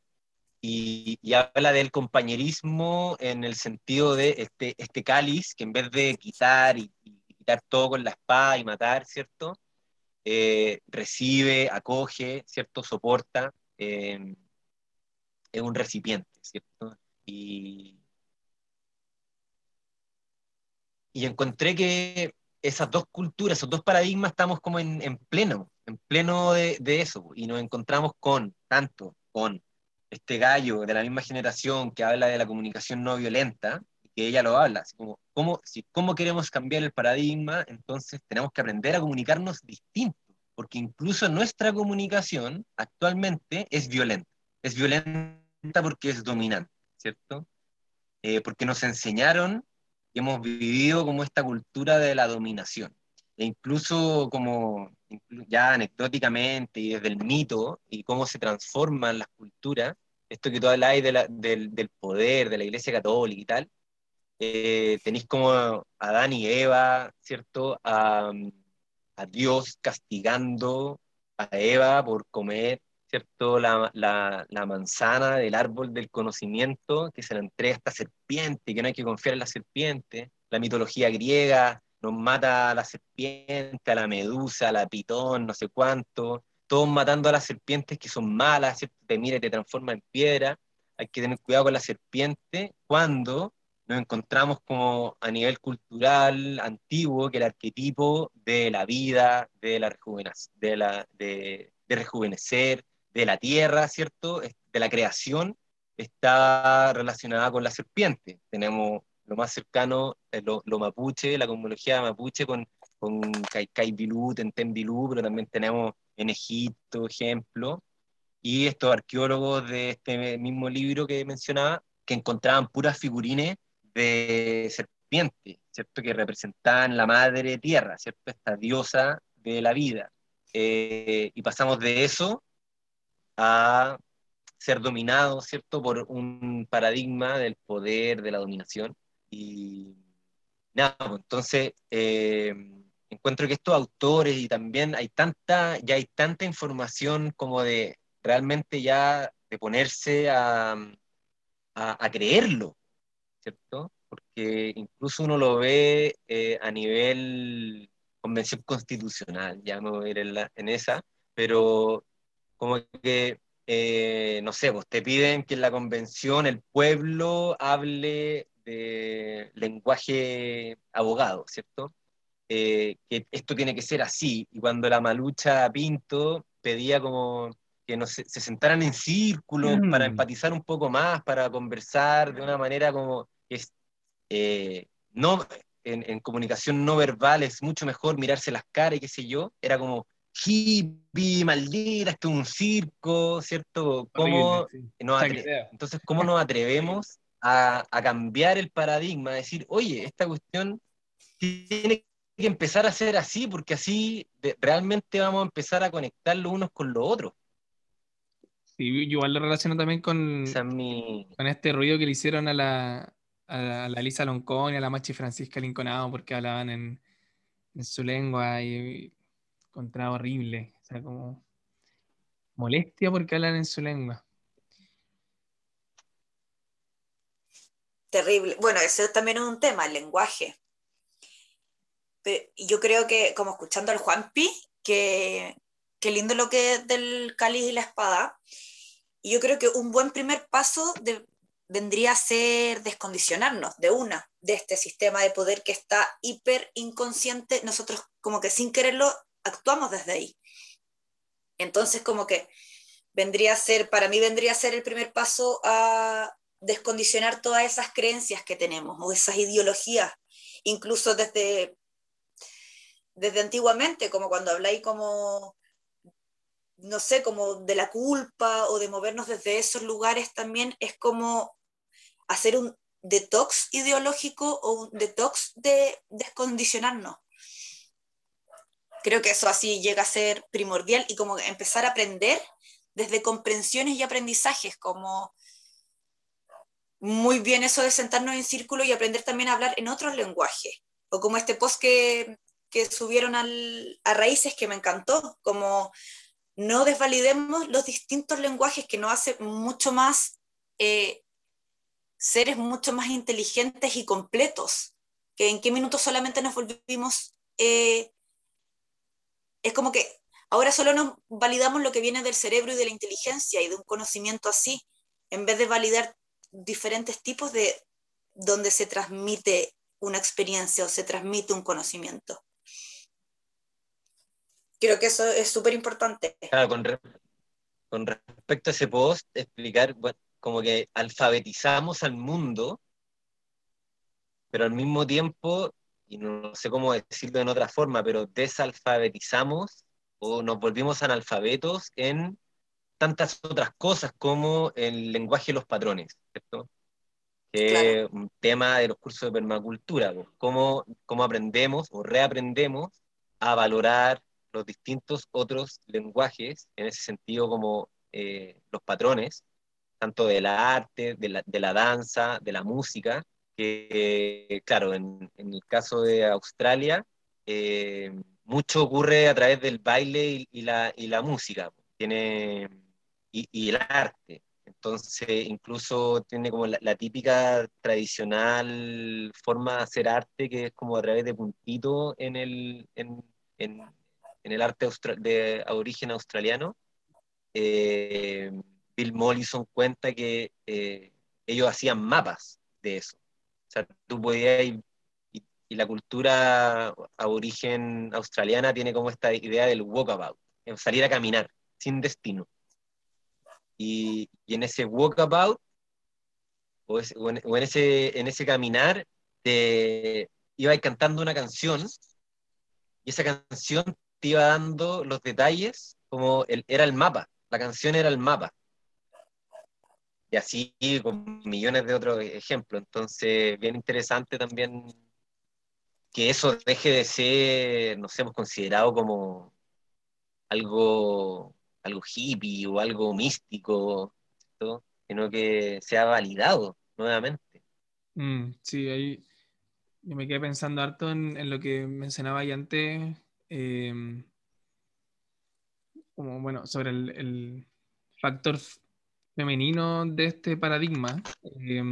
y, habla del compañerismo en el sentido de este, este cáliz que en vez de quitar y, quitar todo con la espada y matar, ¿cierto? Eh, recibe, acoge, ¿cierto? Soporta, eh, es un recipiente, ¿cierto? Y, y encontré que esas dos culturas, esos dos paradigmas, estamos como en, en pleno, en pleno de, eso, y nos encontramos con, tanto con este gallo de la misma generación que habla de la comunicación no violenta, que ella lo habla, como, ¿cómo, si, ¿cómo queremos cambiar el paradigma? Entonces tenemos que aprender a comunicarnos distinto, porque incluso nuestra comunicación actualmente es violenta, es violenta porque es dominante, ¿cierto? Eh, porque nos enseñaron hemos vivido como esta cultura de la dominación. E incluso como ya anecdóticamente y desde el mito y cómo se transforman las culturas, esto que tú habláis de del, del, poder de la Iglesia Católica y tal, eh, tenéis como a Adán y Eva, ¿cierto? A, a Dios castigando a Eva por comer ¿cierto? La, la, la, manzana del árbol del conocimiento que se le entrega a esta serpiente, que no hay que confiar en la serpiente. La mitología griega nos mata la serpiente, la medusa, la pitón, no sé cuánto. Todos matando a las serpientes que son malas, ¿cierto? Te mira te transforma en piedra. Hay que tener cuidado con la serpiente cuando nos encontramos como a nivel cultural antiguo que el arquetipo de la vida, de la, de, la de rejuvenecer, de la tierra, ¿cierto? De la creación, está relacionada con la serpiente. Tenemos lo más cercano, eh, lo, mapuche, la cosmología mapuche con, con Kaikai Bilú, Tenten Bilú, pero también tenemos en Egipto, ejemplo, y estos arqueólogos de este mismo libro que mencionaba, que encontraban puras figurines de serpiente, ¿cierto? Que representaban la madre tierra, ¿cierto? Esta diosa de la vida. Eh, y pasamos de eso a ser dominado, ¿cierto?, por un paradigma del poder, de la dominación. Y nada, pues, entonces eh, encuentro que estos autores y también hay tanta, ya hay tanta información como de realmente ya de ponerse a, a, creerlo, ¿cierto? Porque incluso uno lo ve eh, a nivel convención constitucional, ya me voy a ir en, en esa, pero como que, eh, no sé, pues te piden que en la convención el pueblo hable de lenguaje abogado, ¿cierto? Eh, que esto tiene que ser así. Y cuando la malucha Pinto pedía como que no se, se sentaran en círculo Mm. para empatizar un poco más, para conversar de una manera como es, eh, no, en, en comunicación no verbal es mucho mejor mirarse las caras y qué sé yo, era como hippie, maldita, esto es un circo, ¿cierto? ¿Cómo Horrible, sí. nos entonces, ¿cómo nos atrevemos a, a cambiar el paradigma? A decir, oye, esta cuestión tiene que empezar a ser así, porque así realmente vamos a empezar a conectar los unos con los otros. Sí, yo igual lo relaciono también con, Esa es mi... con este ruido que le hicieron a la, a la, a la Lisa Loncón y a la Machi Francisca Linconado porque hablaban en, en su lengua y encontraba horrible. O sea, como molestia porque hablan en su lengua. Terrible. Bueno, ese también es un tema, el lenguaje. Pe- y yo creo que, como escuchando al Juanpi, que, que lindo lo que es del cáliz y la espada. Y yo creo que un buen primer paso de- vendría a ser descondicionarnos de una, de este sistema de poder que está hiper inconsciente. Nosotros como que sin quererlo actuamos desde ahí. Entonces como que vendría a ser, para mí vendría a ser el primer paso a descondicionar todas esas creencias que tenemos o esas ideologías, incluso desde, desde antiguamente, como cuando habláis como, no sé, como de la culpa o de movernos desde esos lugares también, es como hacer un detox ideológico o un detox de descondicionarnos. Creo que eso así llega a ser primordial y como empezar a aprender desde comprensiones y aprendizajes, como muy bien eso de sentarnos en círculo y aprender también a hablar en otros lenguajes, o como este post que, que subieron al, a Raíces que me encantó, como no desvalidemos los distintos lenguajes que nos hace mucho más eh, seres mucho más inteligentes y completos, que en qué minutos solamente nos volvimos, eh, es como que ahora solo nos validamos lo que viene del cerebro y de la inteligencia y de un conocimiento así, en vez de validar diferentes tipos de donde se transmite una experiencia o se transmite un conocimiento. Creo que eso es súper importante. Claro, con, re- con respecto a ese post, explicar, bueno, como que alfabetizamos al mundo, pero al mismo tiempo, y no sé cómo decirlo en otra forma, pero desalfabetizamos o nos volvimos analfabetos en tantas otras cosas como el lenguaje de los patrones, ¿cierto? Que Claro. es un tema de los cursos de permacultura, pues, cómo, cómo aprendemos o reaprendemos a valorar los distintos otros lenguajes, en ese sentido como eh, los patrones, tanto del arte, de la, de la danza, de la música, que eh, claro, en, en el caso de Australia, eh, mucho ocurre a través del baile y, y la, y la música, tiene, y, y el arte. Entonces, incluso tiene como la, la típica tradicional forma de hacer arte, que es como a través de puntitos en el, en, en, en el arte de origen australiano. Eh, Bill Mollison cuenta que eh, ellos hacían mapas de eso. O sea, tú podías ir- y, y la cultura aborigen australiana tiene como esta idea del walkabout, salir a caminar sin destino. Y, en ese walkabout, o, o en, ese, en ese caminar, te ibas cantando una canción y esa canción te iba dando los detalles como el, era el mapa, la canción era el mapa. Y así con millones de otros ejemplos. Entonces, bien interesante también que eso deje de ser, no sé, pues, considerado como algo, algo hippie o algo místico, sino que sea validado nuevamente. Mm, sí, ahí yo me quedé pensando harto en, lo que mencionaba ahí antes, eh, como bueno, sobre el, factor femenino de este paradigma. eh,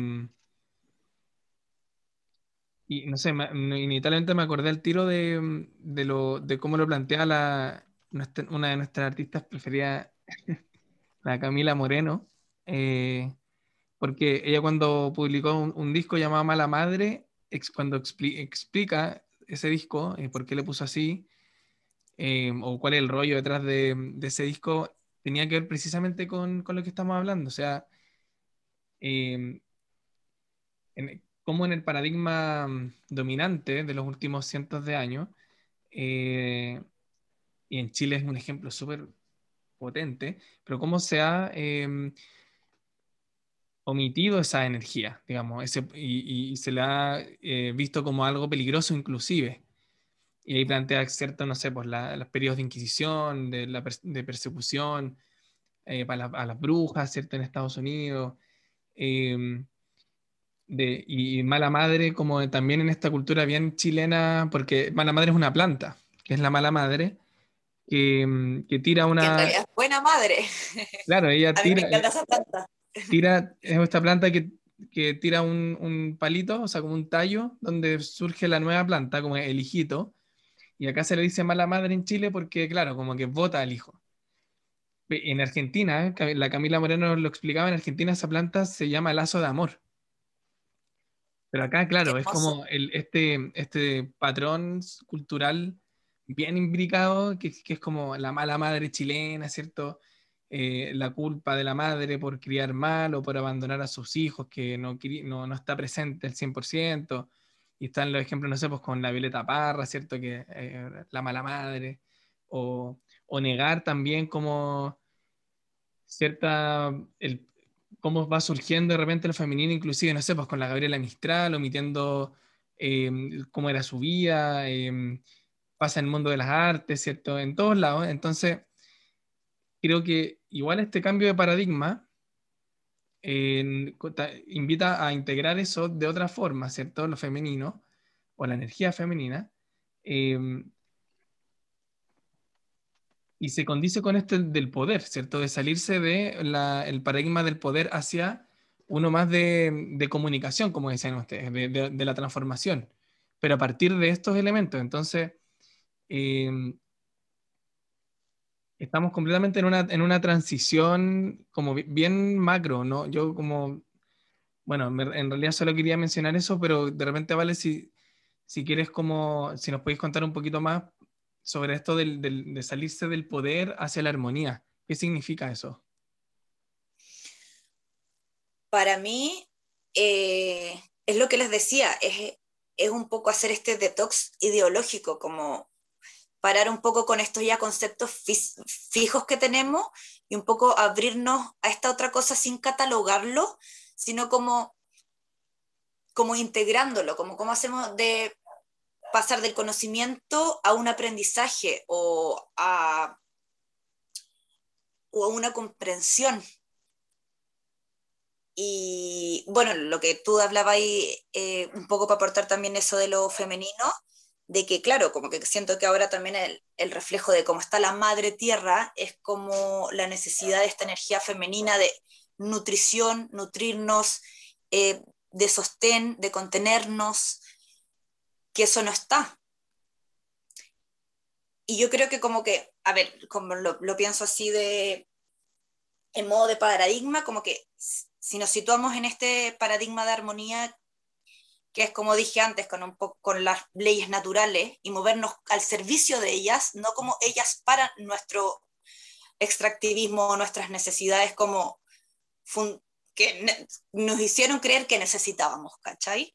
y no sé, me- inevitablemente me acordé al tiro de, de, lo, de cómo lo plantea la, nuestra- una de nuestras artistas preferidas, la Camila Moreno. eh, porque ella cuando publicó un, un disco llamado Mala Madre, ex- cuando expli- explica ese disco, eh, por qué le puso así, eh, o cuál es el rollo detrás de, de ese disco, tenía que ver precisamente con, con lo que estamos hablando. O sea, eh, como en el paradigma mm, dominante de los últimos cientos de años, eh, y en Chile es un ejemplo súper potente, pero cómo se ha em, omitido esa energía, digamos, ese, y, se la ha eh, visto como algo peligroso inclusive. Y ahí plantea cierto, no sé, pues los periodos de inquisición, de, la de persecución eh, para a las brujas, ¿cierto? En Estados Unidos. Em, de, y mala madre, como también en esta cultura bien chilena, porque mala madre es una planta, que es la mala madre, que, que tira una... es buena madre. Claro, ella tira... Tira, es esta planta que, que tira un, un, palito, o sea, como un tallo, donde surge la nueva planta, como el hijito. Y acá se le dice mala madre en Chile porque, claro, como que vota al hijo. En Argentina, la Camila Moreno lo explicaba, en Argentina esa planta se llama lazo de amor. Pero acá, claro, es como el, este, este patrón cultural bien imbricado, que, que, es como la mala madre chilena, ¿cierto? Eh, la culpa de la madre por criar mal o por abandonar a sus hijos, que no, no, no está presente el 100%. Y están los ejemplos, no sé, pues con la Violeta Parra, ¿cierto? Que eh, la mala madre. O, o, negar también como cierta, el, cómo va surgiendo de repente lo femenino, inclusive, no sé, pues con la Gabriela Mistral, omitiendo eh, cómo era su vida, pasa en el mundo de las artes, ¿cierto? En todos lados. Entonces, creo que igual este cambio de paradigma invita a integrar eso de otra forma, ¿cierto? Lo femenino o la energía femenina. Em, y se condice con este del poder, ¿cierto? De salirse del paradigma del poder hacia uno más de, comunicación, como decían ustedes, de, la transformación, pero a partir de estos elementos. Entonces, em, estamos completamente en una, en una transición como bien macro, ¿no? Yo como, bueno, en realidad solo quería mencionar eso, pero de repente vale si, si quieres como, si nos podéis contar un poquito más sobre esto del, del, de salirse del poder hacia la armonía. ¿Qué significa eso? Para mí, eh, es lo que les decía, es, es un poco hacer este detox ideológico, como parar un poco con estos ya conceptos fijos que tenemos y un poco abrirnos a esta otra cosa sin catalogarlo, sino como, como integrándolo, como cómo hacemos de pasar del conocimiento a un aprendizaje o a, o una comprensión. Y bueno, lo que tú hablabas ahí, eh, un poco para aportar también eso de lo femenino, de que, claro, como que siento que ahora también el, reflejo de cómo está la madre tierra es como la necesidad de esta energía femenina de nutrición, nutrirnos, eh, de sostén, de contenernos, que eso no está. Y yo creo que como que, a ver, como lo, lo pienso así de, en modo de paradigma, como que si nos situamos en este paradigma de armonía que es como dije antes, con, un poco, con las leyes naturales y movernos al servicio de ellas, no como ellas para nuestro extractivismo o nuestras necesidades como que nos hicieron creer que necesitábamos, ¿cachai?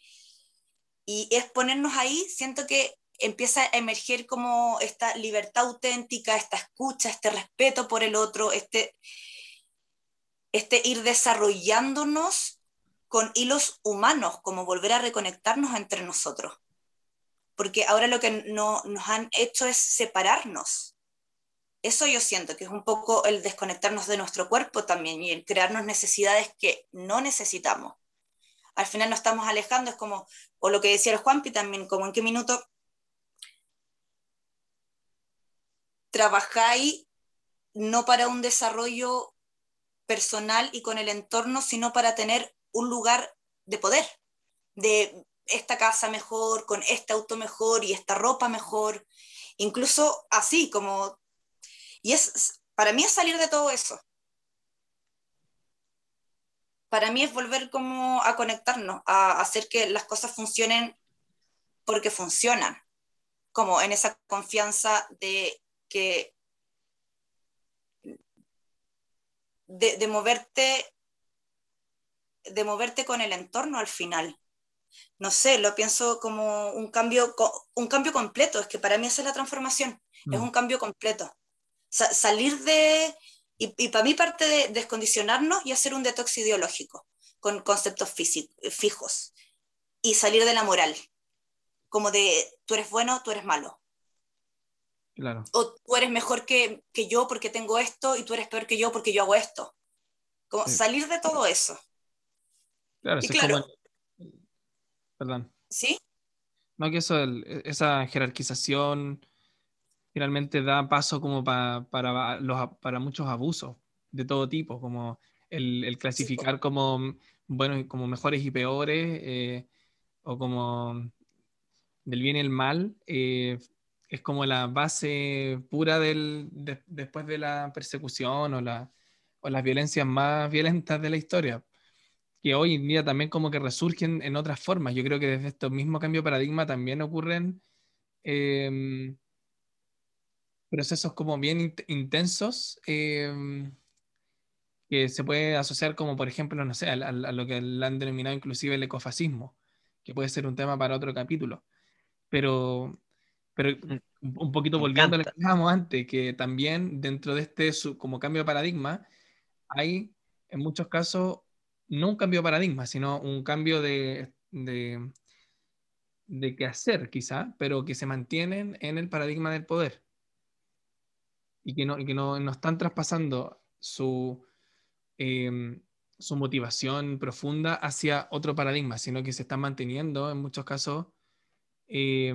Y es ponernos ahí, siento que empieza a emerger como esta libertad auténtica, esta escucha, este respeto por el otro, este, este ir desarrollándonos con hilos humanos, como volver a reconectarnos entre nosotros. Porque ahora lo que no, nos han hecho es separarnos. Eso yo siento que es un poco el desconectarnos de nuestro cuerpo también y el crearnos necesidades que no necesitamos. Al final nos estamos alejando, es como, o lo que decía el Juanpi también, como en qué minuto trabajáis no para un desarrollo personal y con el entorno, sino para tener un lugar de poder, de esta casa mejor, con este auto mejor y esta ropa mejor, incluso así como... Y es, para mí es salir de todo eso. Para mí es volver como a conectarnos, a hacer que las cosas funcionen porque funcionan, como en esa confianza de que de, moverte de moverte con el entorno al final. No sé, lo pienso como un cambio, un cambio completo, es que para mí esa es la transformación, es mm. un cambio completo. salir de, y, para mí parte de descondicionarnos y hacer un detox ideológico con conceptos fijos y salir de la moral, como de tú eres bueno, tú eres malo. Claro. O tú eres mejor que, que, yo porque tengo esto y tú eres peor que yo porque yo hago esto. Como salir de todo eso. Claro, claro. Perdón. ¿Sí? No, que eso, esa jerarquización finalmente da paso como para, los, para muchos abusos de todo tipo, como el, clasificar como, bueno, como mejores y peores, eh, o como del bien y el mal, eh, es como la base pura del, después de la persecución o, la, o las violencias más violentas de la historia, que hoy en día también como que resurgen en otras formas. Yo creo que desde estos mismos cambios de paradigma también ocurren em, procesos como bien intensos em, que se puede asociar como, por ejemplo, no sé, a, a, lo que han denominado inclusive el ecofascismo, que puede ser un tema para otro capítulo. Pero pero mm, un poquito volviendo a lo que hablábamos antes, que también dentro de este como cambio de paradigma, hay en muchos casos no un cambio de paradigma, sino un cambio de, de, de qué hacer quizá, pero que se mantienen en el paradigma del poder. Y que no, que no, no están traspasando su, em, su motivación profunda hacia otro paradigma, sino que se están manteniendo en muchos casos eh,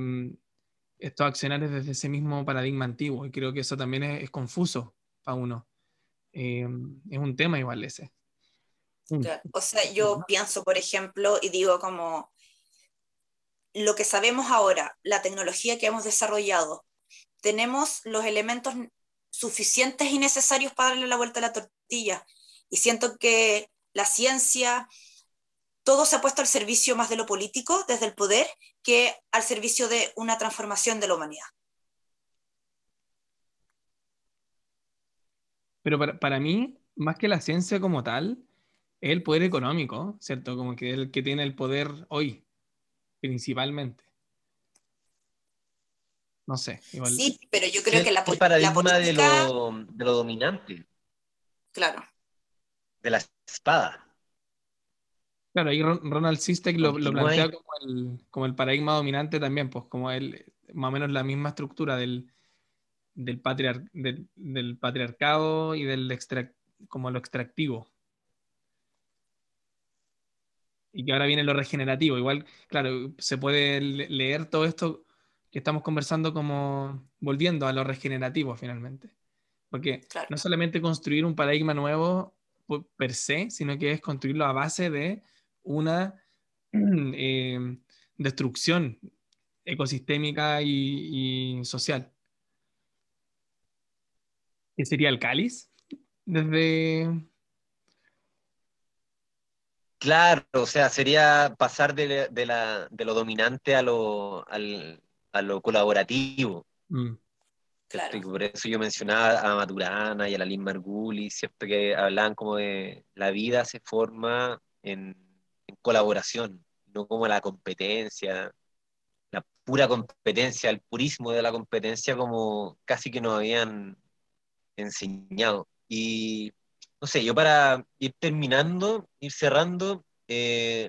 estos accionarios desde ese mismo paradigma antiguo. Y creo que eso también es, confuso para uno. Eh, es un tema igual ese. O sea, yo pienso, por ejemplo, y digo como lo que sabemos ahora, la tecnología que hemos desarrollado, tenemos los elementos suficientes y necesarios para darle la vuelta a la tortilla. Y siento que la ciencia, todo se ha puesto al servicio más de lo político, desde el poder, que al servicio de una transformación de la humanidad. Pero para, mí, más que la ciencia como tal, es el poder económico, ¿cierto? Como que es el que tiene el poder hoy, principalmente. No sé. Sí, pero yo creo que la, el paradigma de, lo, de lo dominante. Claro. De la espada. Claro, ahí Ronald Sistek lo, plantea como el, paradigma dominante también, pues como el, más o menos la misma estructura del, del, del, patriarcado y del como lo extractivo. Y que ahora viene lo regenerativo. Igual, claro, se puede leer todo esto que estamos conversando como volviendo a lo regenerativo finalmente. Porque no solamente construir un paradigma nuevo per se, sino que es construirlo a base de una eh, destrucción ecosistémica y, social. ¿Qué sería el cáliz? Desde... Claro, o sea, sería pasar de, lo dominante a lo, colaborativo. Mm. Claro. por eso yo mencionaba a Maturana y a la Lynn Margulis, ¿cierto? Que hablaban como de la vida se forma en colaboración, no como la competencia, la pura competencia, el purismo de la competencia como casi que nos habían enseñado. Y no sé, yo para ir terminando, ir cerrando, eh,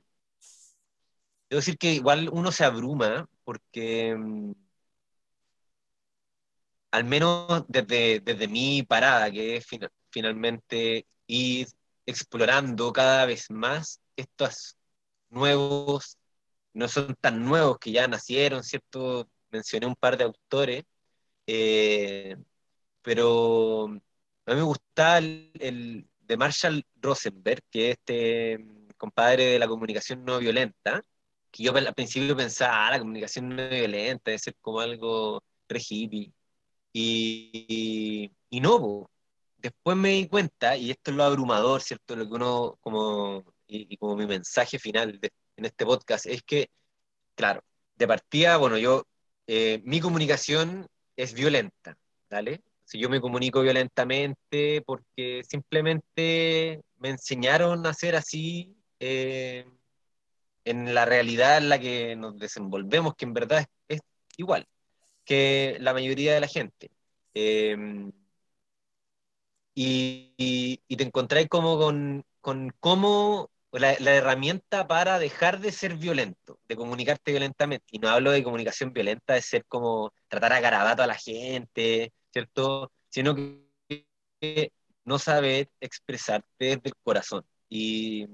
debo decir que igual uno se abruma porque mm, al menos desde, desde mi parada, que es finalmente ir explorando cada vez más estos nuevos, no son tan nuevos que ya nacieron, ¿cierto? Mencioné un par de autores, eh, pero a mí me gusta el, de Marshall Rosenberg, que es este mm, compadre de la comunicación no violenta, que yo al principio pensaba, ah, la comunicación no violenta debe ser como algo re hippie. Y, y, no, después me di cuenta, y esto es lo abrumador, ¿cierto? Lo que uno como y, como mi mensaje final en este podcast es que, claro, de partida, bueno, yo, eh, mi comunicación es violenta, ¿vale? Si yo me comunico violentamente porque simplemente me enseñaron a ser así eh, en la realidad en la que nos desenvolvemos, que en verdad es, igual que la mayoría de la gente. Eh, y, te encontráis como con, con cómo la, herramienta para dejar de ser violento, de comunicarte violentamente. Y no hablo de comunicación violenta, de ser como tratar a garabato a la gente, ¿cierto? Sino que no saber expresarte desde el corazón. Y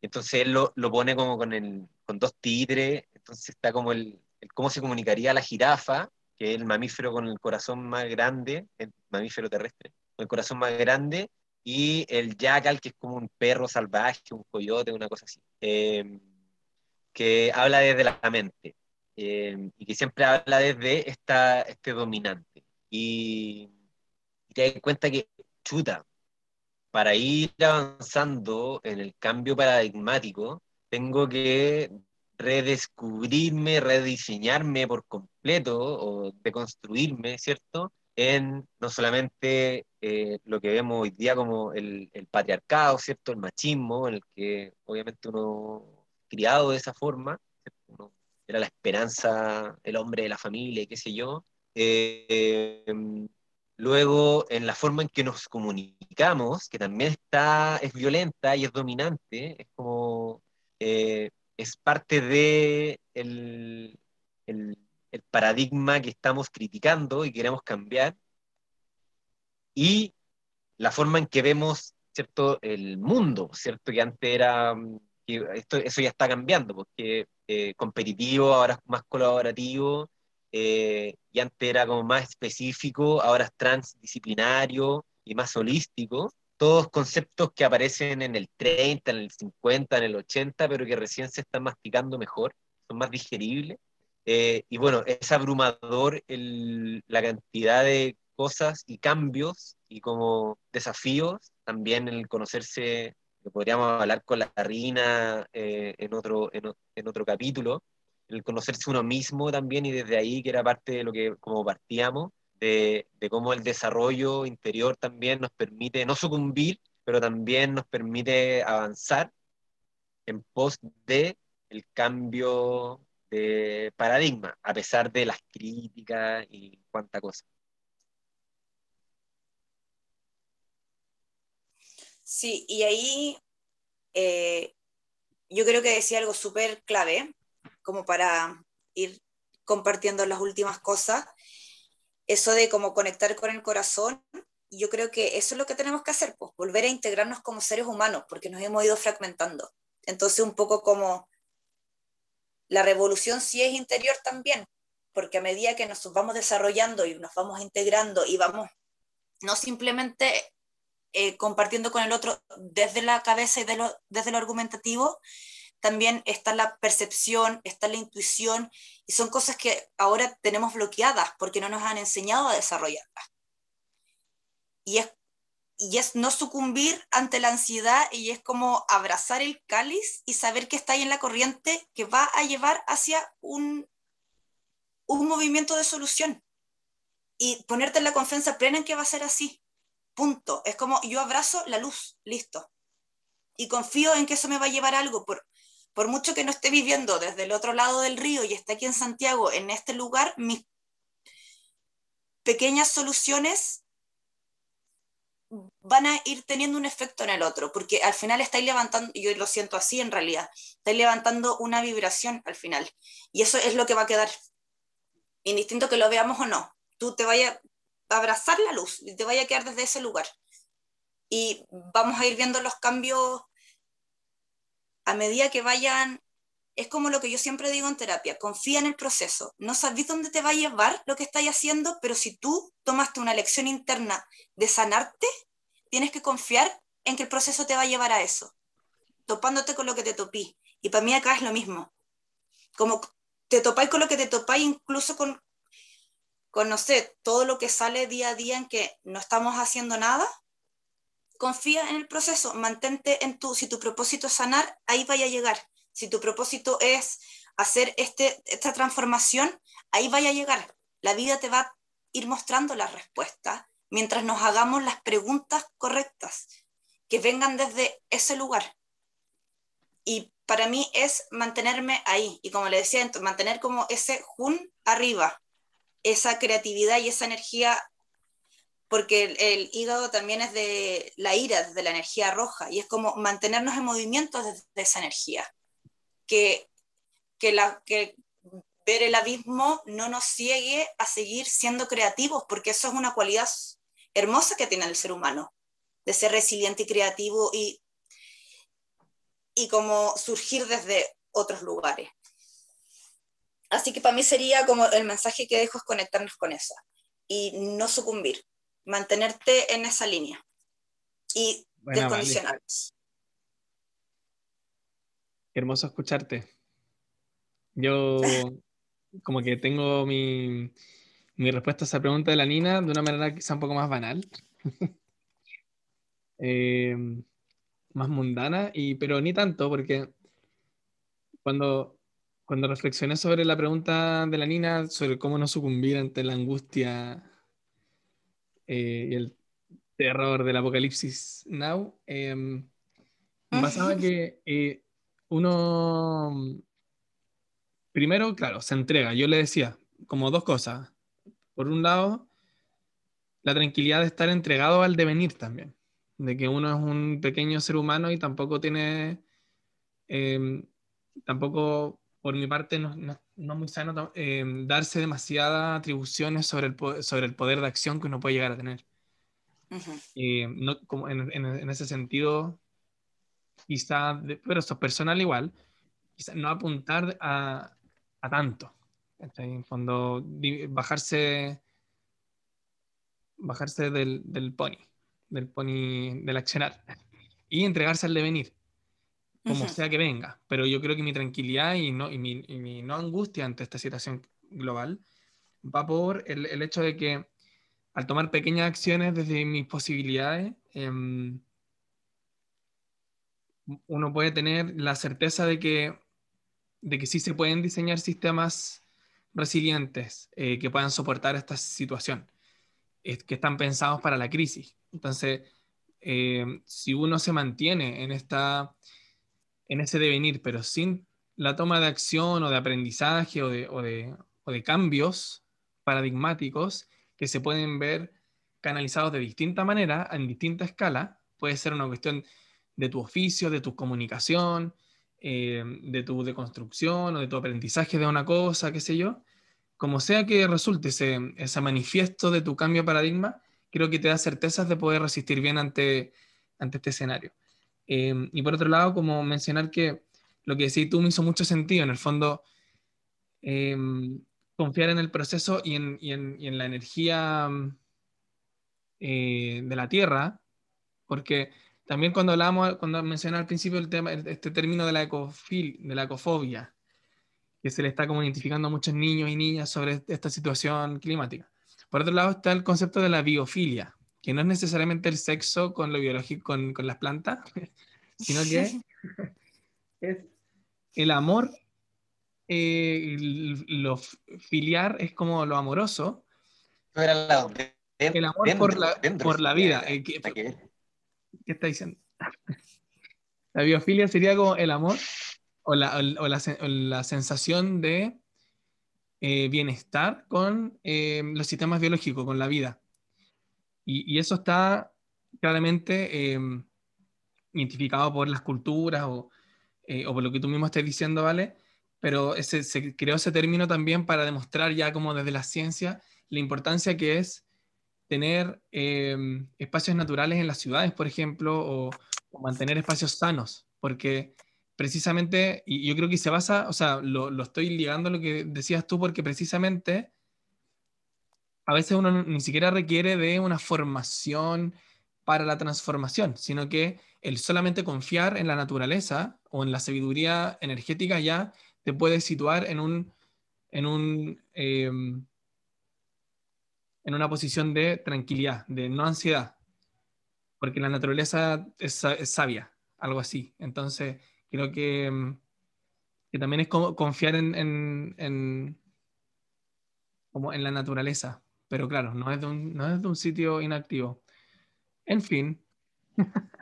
entonces él lo, lo pone como con, el, con dos tigres, entonces está como el, cómo se comunicaría la jirafa, que es el mamífero con el corazón más grande, el mamífero terrestre, con el corazón más grande, y el jackal, que es como un perro salvaje, un coyote, una cosa así, em, que habla desde la mente em, y que siempre habla desde esta, este dominante. Y, te das cuenta que, chuta, para ir avanzando en el cambio paradigmático, tengo que redescubrirme, rediseñarme por completo o deconstruirme, ¿cierto? en no solamente eh, lo que vemos hoy día como el, patriarcado, ¿cierto? El machismo, en el que obviamente uno criado de esa forma, era la esperanza, el hombre de la familia, qué sé yo. Eh, luego, en la forma en que nos comunicamos, que también está, es violenta y es dominante, es como, eh, es parte de el, el el paradigma que estamos criticando y queremos cambiar, y la forma en que vemos ¿cierto? el mundo, ¿cierto? que antes era, mm, esto, eso ya está cambiando, porque eh, competitivo, ahora es más colaborativo, eh, y antes era como más específico, ahora es transdisciplinario y más holístico. Todos conceptos que aparecen en el 30, en el 50, en el 80, pero que recién se están masticando mejor, son más digeribles. Eh, y bueno, es abrumador la cantidad de cosas y cambios y como desafíos también el conocerse, que podríamos hablar con la Rina eh, en, otro, en, otro capítulo, el conocerse uno mismo también y desde ahí que era parte de lo que como partíamos, de, cómo el desarrollo interior también nos permite no sucumbir, pero también nos permite avanzar en pos de el cambio de paradigma, a pesar de las críticas y cuánta cosa. Sí, y ahí eh, yo creo que decía algo súper clave, como para ir compartiendo las últimas cosas, eso de cómo conectar con el corazón, yo creo que eso es lo que tenemos que hacer, pues volver a integrarnos como seres humanos, porque nos hemos ido fragmentando. Entonces, un poco como la revolución sí es interior también, porque a medida que nos vamos desarrollando y nos vamos integrando y vamos no simplemente eh, compartiendo con el otro desde la cabeza y desde lo argumentativo, también está la percepción, está la intuición, y son cosas que ahora tenemos bloqueadas porque no nos han enseñado a desarrollarlas. Y es y es no sucumbir ante la ansiedad y es como abrazar el cáliz y saber que está ahí en la corriente que va a llevar hacia un, un movimiento de solución y ponerte en la confianza plena en que va a ser así. Punto. Es como yo abrazo la luz, listo. Y confío en que eso me va a llevar algo. Por, por mucho que no esté viviendo desde el otro lado del río y esté aquí en Santiago, en este lugar, mis pequeñas soluciones van a ir teniendo un efecto en el otro, porque al final estáis levantando, yo lo siento así en realidad, estáis levantando una vibración al final, y eso es lo que va a quedar, indistinto que lo veamos o no, tú te vayas a abrazar la luz y te vaya a quedar desde ese lugar. Y vamos a ir viendo los cambios a medida que vayan, es como lo que yo siempre digo en terapia, confía en el proceso, no sabéis dónde te va a llevar lo que estáis haciendo, pero si tú tomaste una lección interna de sanarte, tienes que confiar en que el proceso te va a llevar a eso, topándote con lo que te topí. Y para mí acá es lo mismo. Como te topáis con lo que te topáis, incluso con, con, no sé, todo lo que sale día a día en que no estamos haciendo nada, confía en el proceso, mantente en tu, si tu propósito es sanar, ahí vaya a llegar. Si tu propósito es hacer este, esta transformación, ahí vaya a llegar. La vida te va a ir mostrando la respuesta mientras nos hagamos las preguntas correctas, que vengan desde ese lugar. Y para mí es mantenerme ahí, y como le decía, mantener como ese jun arriba, esa creatividad y esa energía, porque el, hígado también es de la ira, de la energía roja, y es como mantenernos en movimiento desde esa energía, que, que, la, que ver el abismo no nos ciegue a seguir siendo creativos, porque eso es una cualidad hermosa que tiene el ser humano, de ser resiliente y creativo y, y como surgir desde otros lugares. Así que para mí sería como el mensaje que dejo es conectarnos con eso y no sucumbir, mantenerte en esa línea y descondicionarnos. Qué hermoso escucharte. Yo como que tengo mi, mi respuesta a esa pregunta de la Nina de una manera quizá un poco más banal, eh, más mundana, y, pero ni tanto, porque cuando, cuando reflexioné sobre la pregunta de la Nina, sobre cómo no sucumbir ante la angustia eh, el terror del apocalipsis now, eh, pasaba que eh, uno, primero, claro, se entrega. Yo le decía como dos cosas por un lado, la tranquilidad de estar entregado al devenir también, de que uno es un pequeño ser humano y tampoco tiene, em, tampoco por mi parte no, no, muy sano em, darse demasiadas atribuciones sobre el, sobre el poder de acción que uno puede llegar a tener. y no, como en, en, ese sentido, quizá, pero esto es personal igual, quizá no apuntar a, a tanto. En fondo, bajarse, bajarse del, del pony, del pony del accionar y entregarse al devenir, como sea que venga. Pero yo creo que mi tranquilidad y, no, y, mi, y mi no angustia ante esta situación global va por el, el, hecho de que al tomar pequeñas acciones desde mis posibilidades, eh, uno puede tener la certeza de que, de que sí se pueden diseñar sistemas resilientes eh, que puedan soportar esta situación, que están pensados para la crisis. Entonces, eh, si uno se mantiene en, esta, en ese devenir, pero sin la toma de acción o de aprendizaje o de, cambios paradigmáticos que se pueden ver canalizados de distinta manera, en distinta escala, puede ser una cuestión de tu oficio, de tu comunicación, eh, de tu deconstrucción o de tu aprendizaje de una cosa, qué sé yo, como sea que resulte ese, ese manifiesto de tu cambio de paradigma, creo que te da certezas de poder resistir bien ante, ante este escenario. Eh, y por otro lado, como mencionar que lo que decís tú me hizo mucho sentido, en el fondo, eh, confiar en el proceso y en, y en, y en la energía de la Tierra, porque también cuando hablamos, cuando mencioné al principio el tema, este término de la, ecofil, de la ecofobia, que se le está como identificando a muchos niños y niñas sobre esta situación climática. Por otro lado está el concepto de la biofilia, que no es necesariamente el sexo con lo biológico, con, con las plantas, sino que es el amor, eh, lo filiar es como lo amoroso. el amor por, la, por la vida. Eh, ¿Qué está diciendo? la biofilia sería como el amor o la, la, sensación de eh, bienestar con eh, los sistemas biológicos, con la vida. Y, eso está claramente em, identificado por las culturas o, eh, o, por lo que tú mismo estás diciendo, ¿vale? Pero ese, se creó ese término también para demostrar ya como desde la ciencia la importancia que es tener em, espacios naturales en las ciudades, por ejemplo, o, mantener espacios sanos, porque precisamente, y yo creo que se basa, o sea, lo, lo, estoy ligando a lo que decías tú, porque precisamente a veces uno ni siquiera requiere de una formación para la transformación, sino que el solamente confiar en la naturaleza o en la sabiduría energética ya te puede situar en un, en un em, en una posición de tranquilidad, de no ansiedad, porque la naturaleza es, sabia, algo así. Entonces, creo que, mm, que también es como confiar en, en, como en la naturaleza pero claro, no es de un, no es de un sitio inactivo. En fin.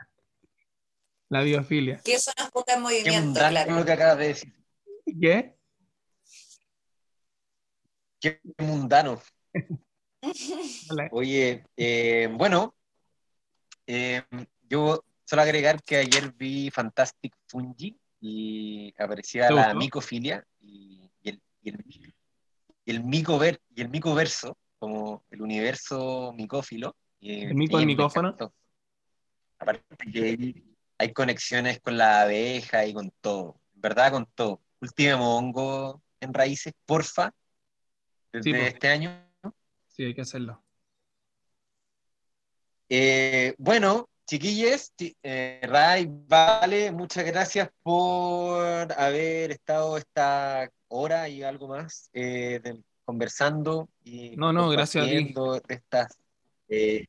La biofilia. Que eso nos ponga en movimiento, mundano claro. lo que acabas de decir. ¿Qué? Qué mundano. Oye, eh, bueno, eh, yo solo agregar que ayer vi Fantastic Fungi y aparecía ¿Te la micofilia y, y el, y, el, y el micover- y el micoverso, como el universo micófilo. y ¿El mico del micófono? encantó. Aparte que hay, conexiones con la abeja y con todo, verdad con todo. Cultivemos hongo en raíces, porfa, desde Sí, por- este año. Sí, hay que hacerlo. Eh, bueno, chiquilles, chi- eh, Ray, Vale, muchas gracias por haber estado esta hora y algo más eh, de- conversando y No, no, gracias a ti. estas eh,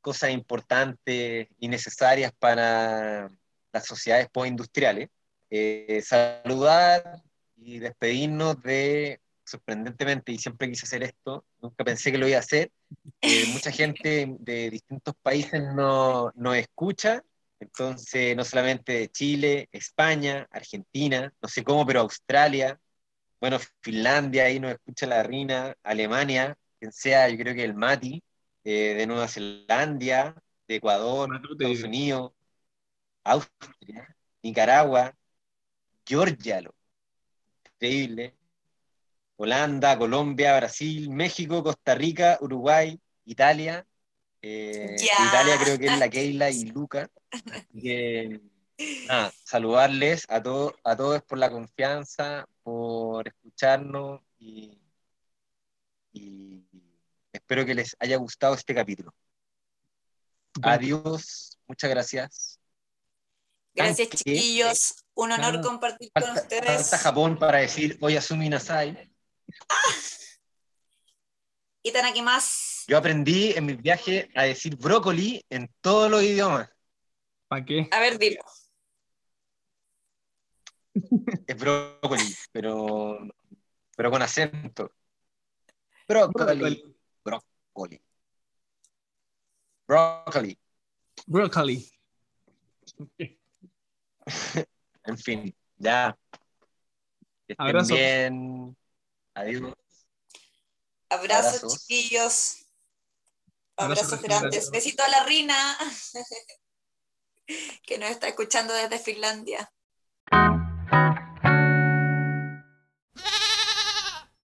cosas importantes y necesarias para las sociedades postindustriales. Eh, saludar y despedirnos de, sorprendentemente, y siempre quise hacer esto, nunca pensé que lo iba a hacer, eh, mucha gente de distintos países no- nos escucha, entonces no solamente de Chile, España, Argentina, no sé cómo, pero Australia, bueno, Finlandia, ahí nos escucha la Rina, Alemania, quien sea, yo creo que el Mati, eh, de Nueva Zelanda, de Ecuador, Matute, Estados. Unidos, Austria, Nicaragua, Georgia, lo increíble, Holanda, Colombia, Brasil, México, Costa Rica, Uruguay, Italia. eh. Italia creo que es la Keila y Luca. Así que, nada, saludarles a, todos a todos por la confianza, por escucharnos y, y espero que les haya gustado este capítulo. Adiós, muchas gracias. Gracias, Aunque- chiquillos. Un honor compartir con Falta, ustedes. falta Japón para decir Oyasumi Nasai. Y aquí más. Yo aprendí en mi viaje a decir brócoli en todos los idiomas. ¿Para qué? A ver, dilo. Es brócoli, pero, pero con acento. Brócoli. Brócoli. Brócoli. Broccoli. En fin, ya. Que estén Abrazos. bien. Adiós. Abrazos, Abrazos. chiquillos. Abrazos Abrazos grandes. grandes. Besito a la Rina, que nos está escuchando desde Finlandia.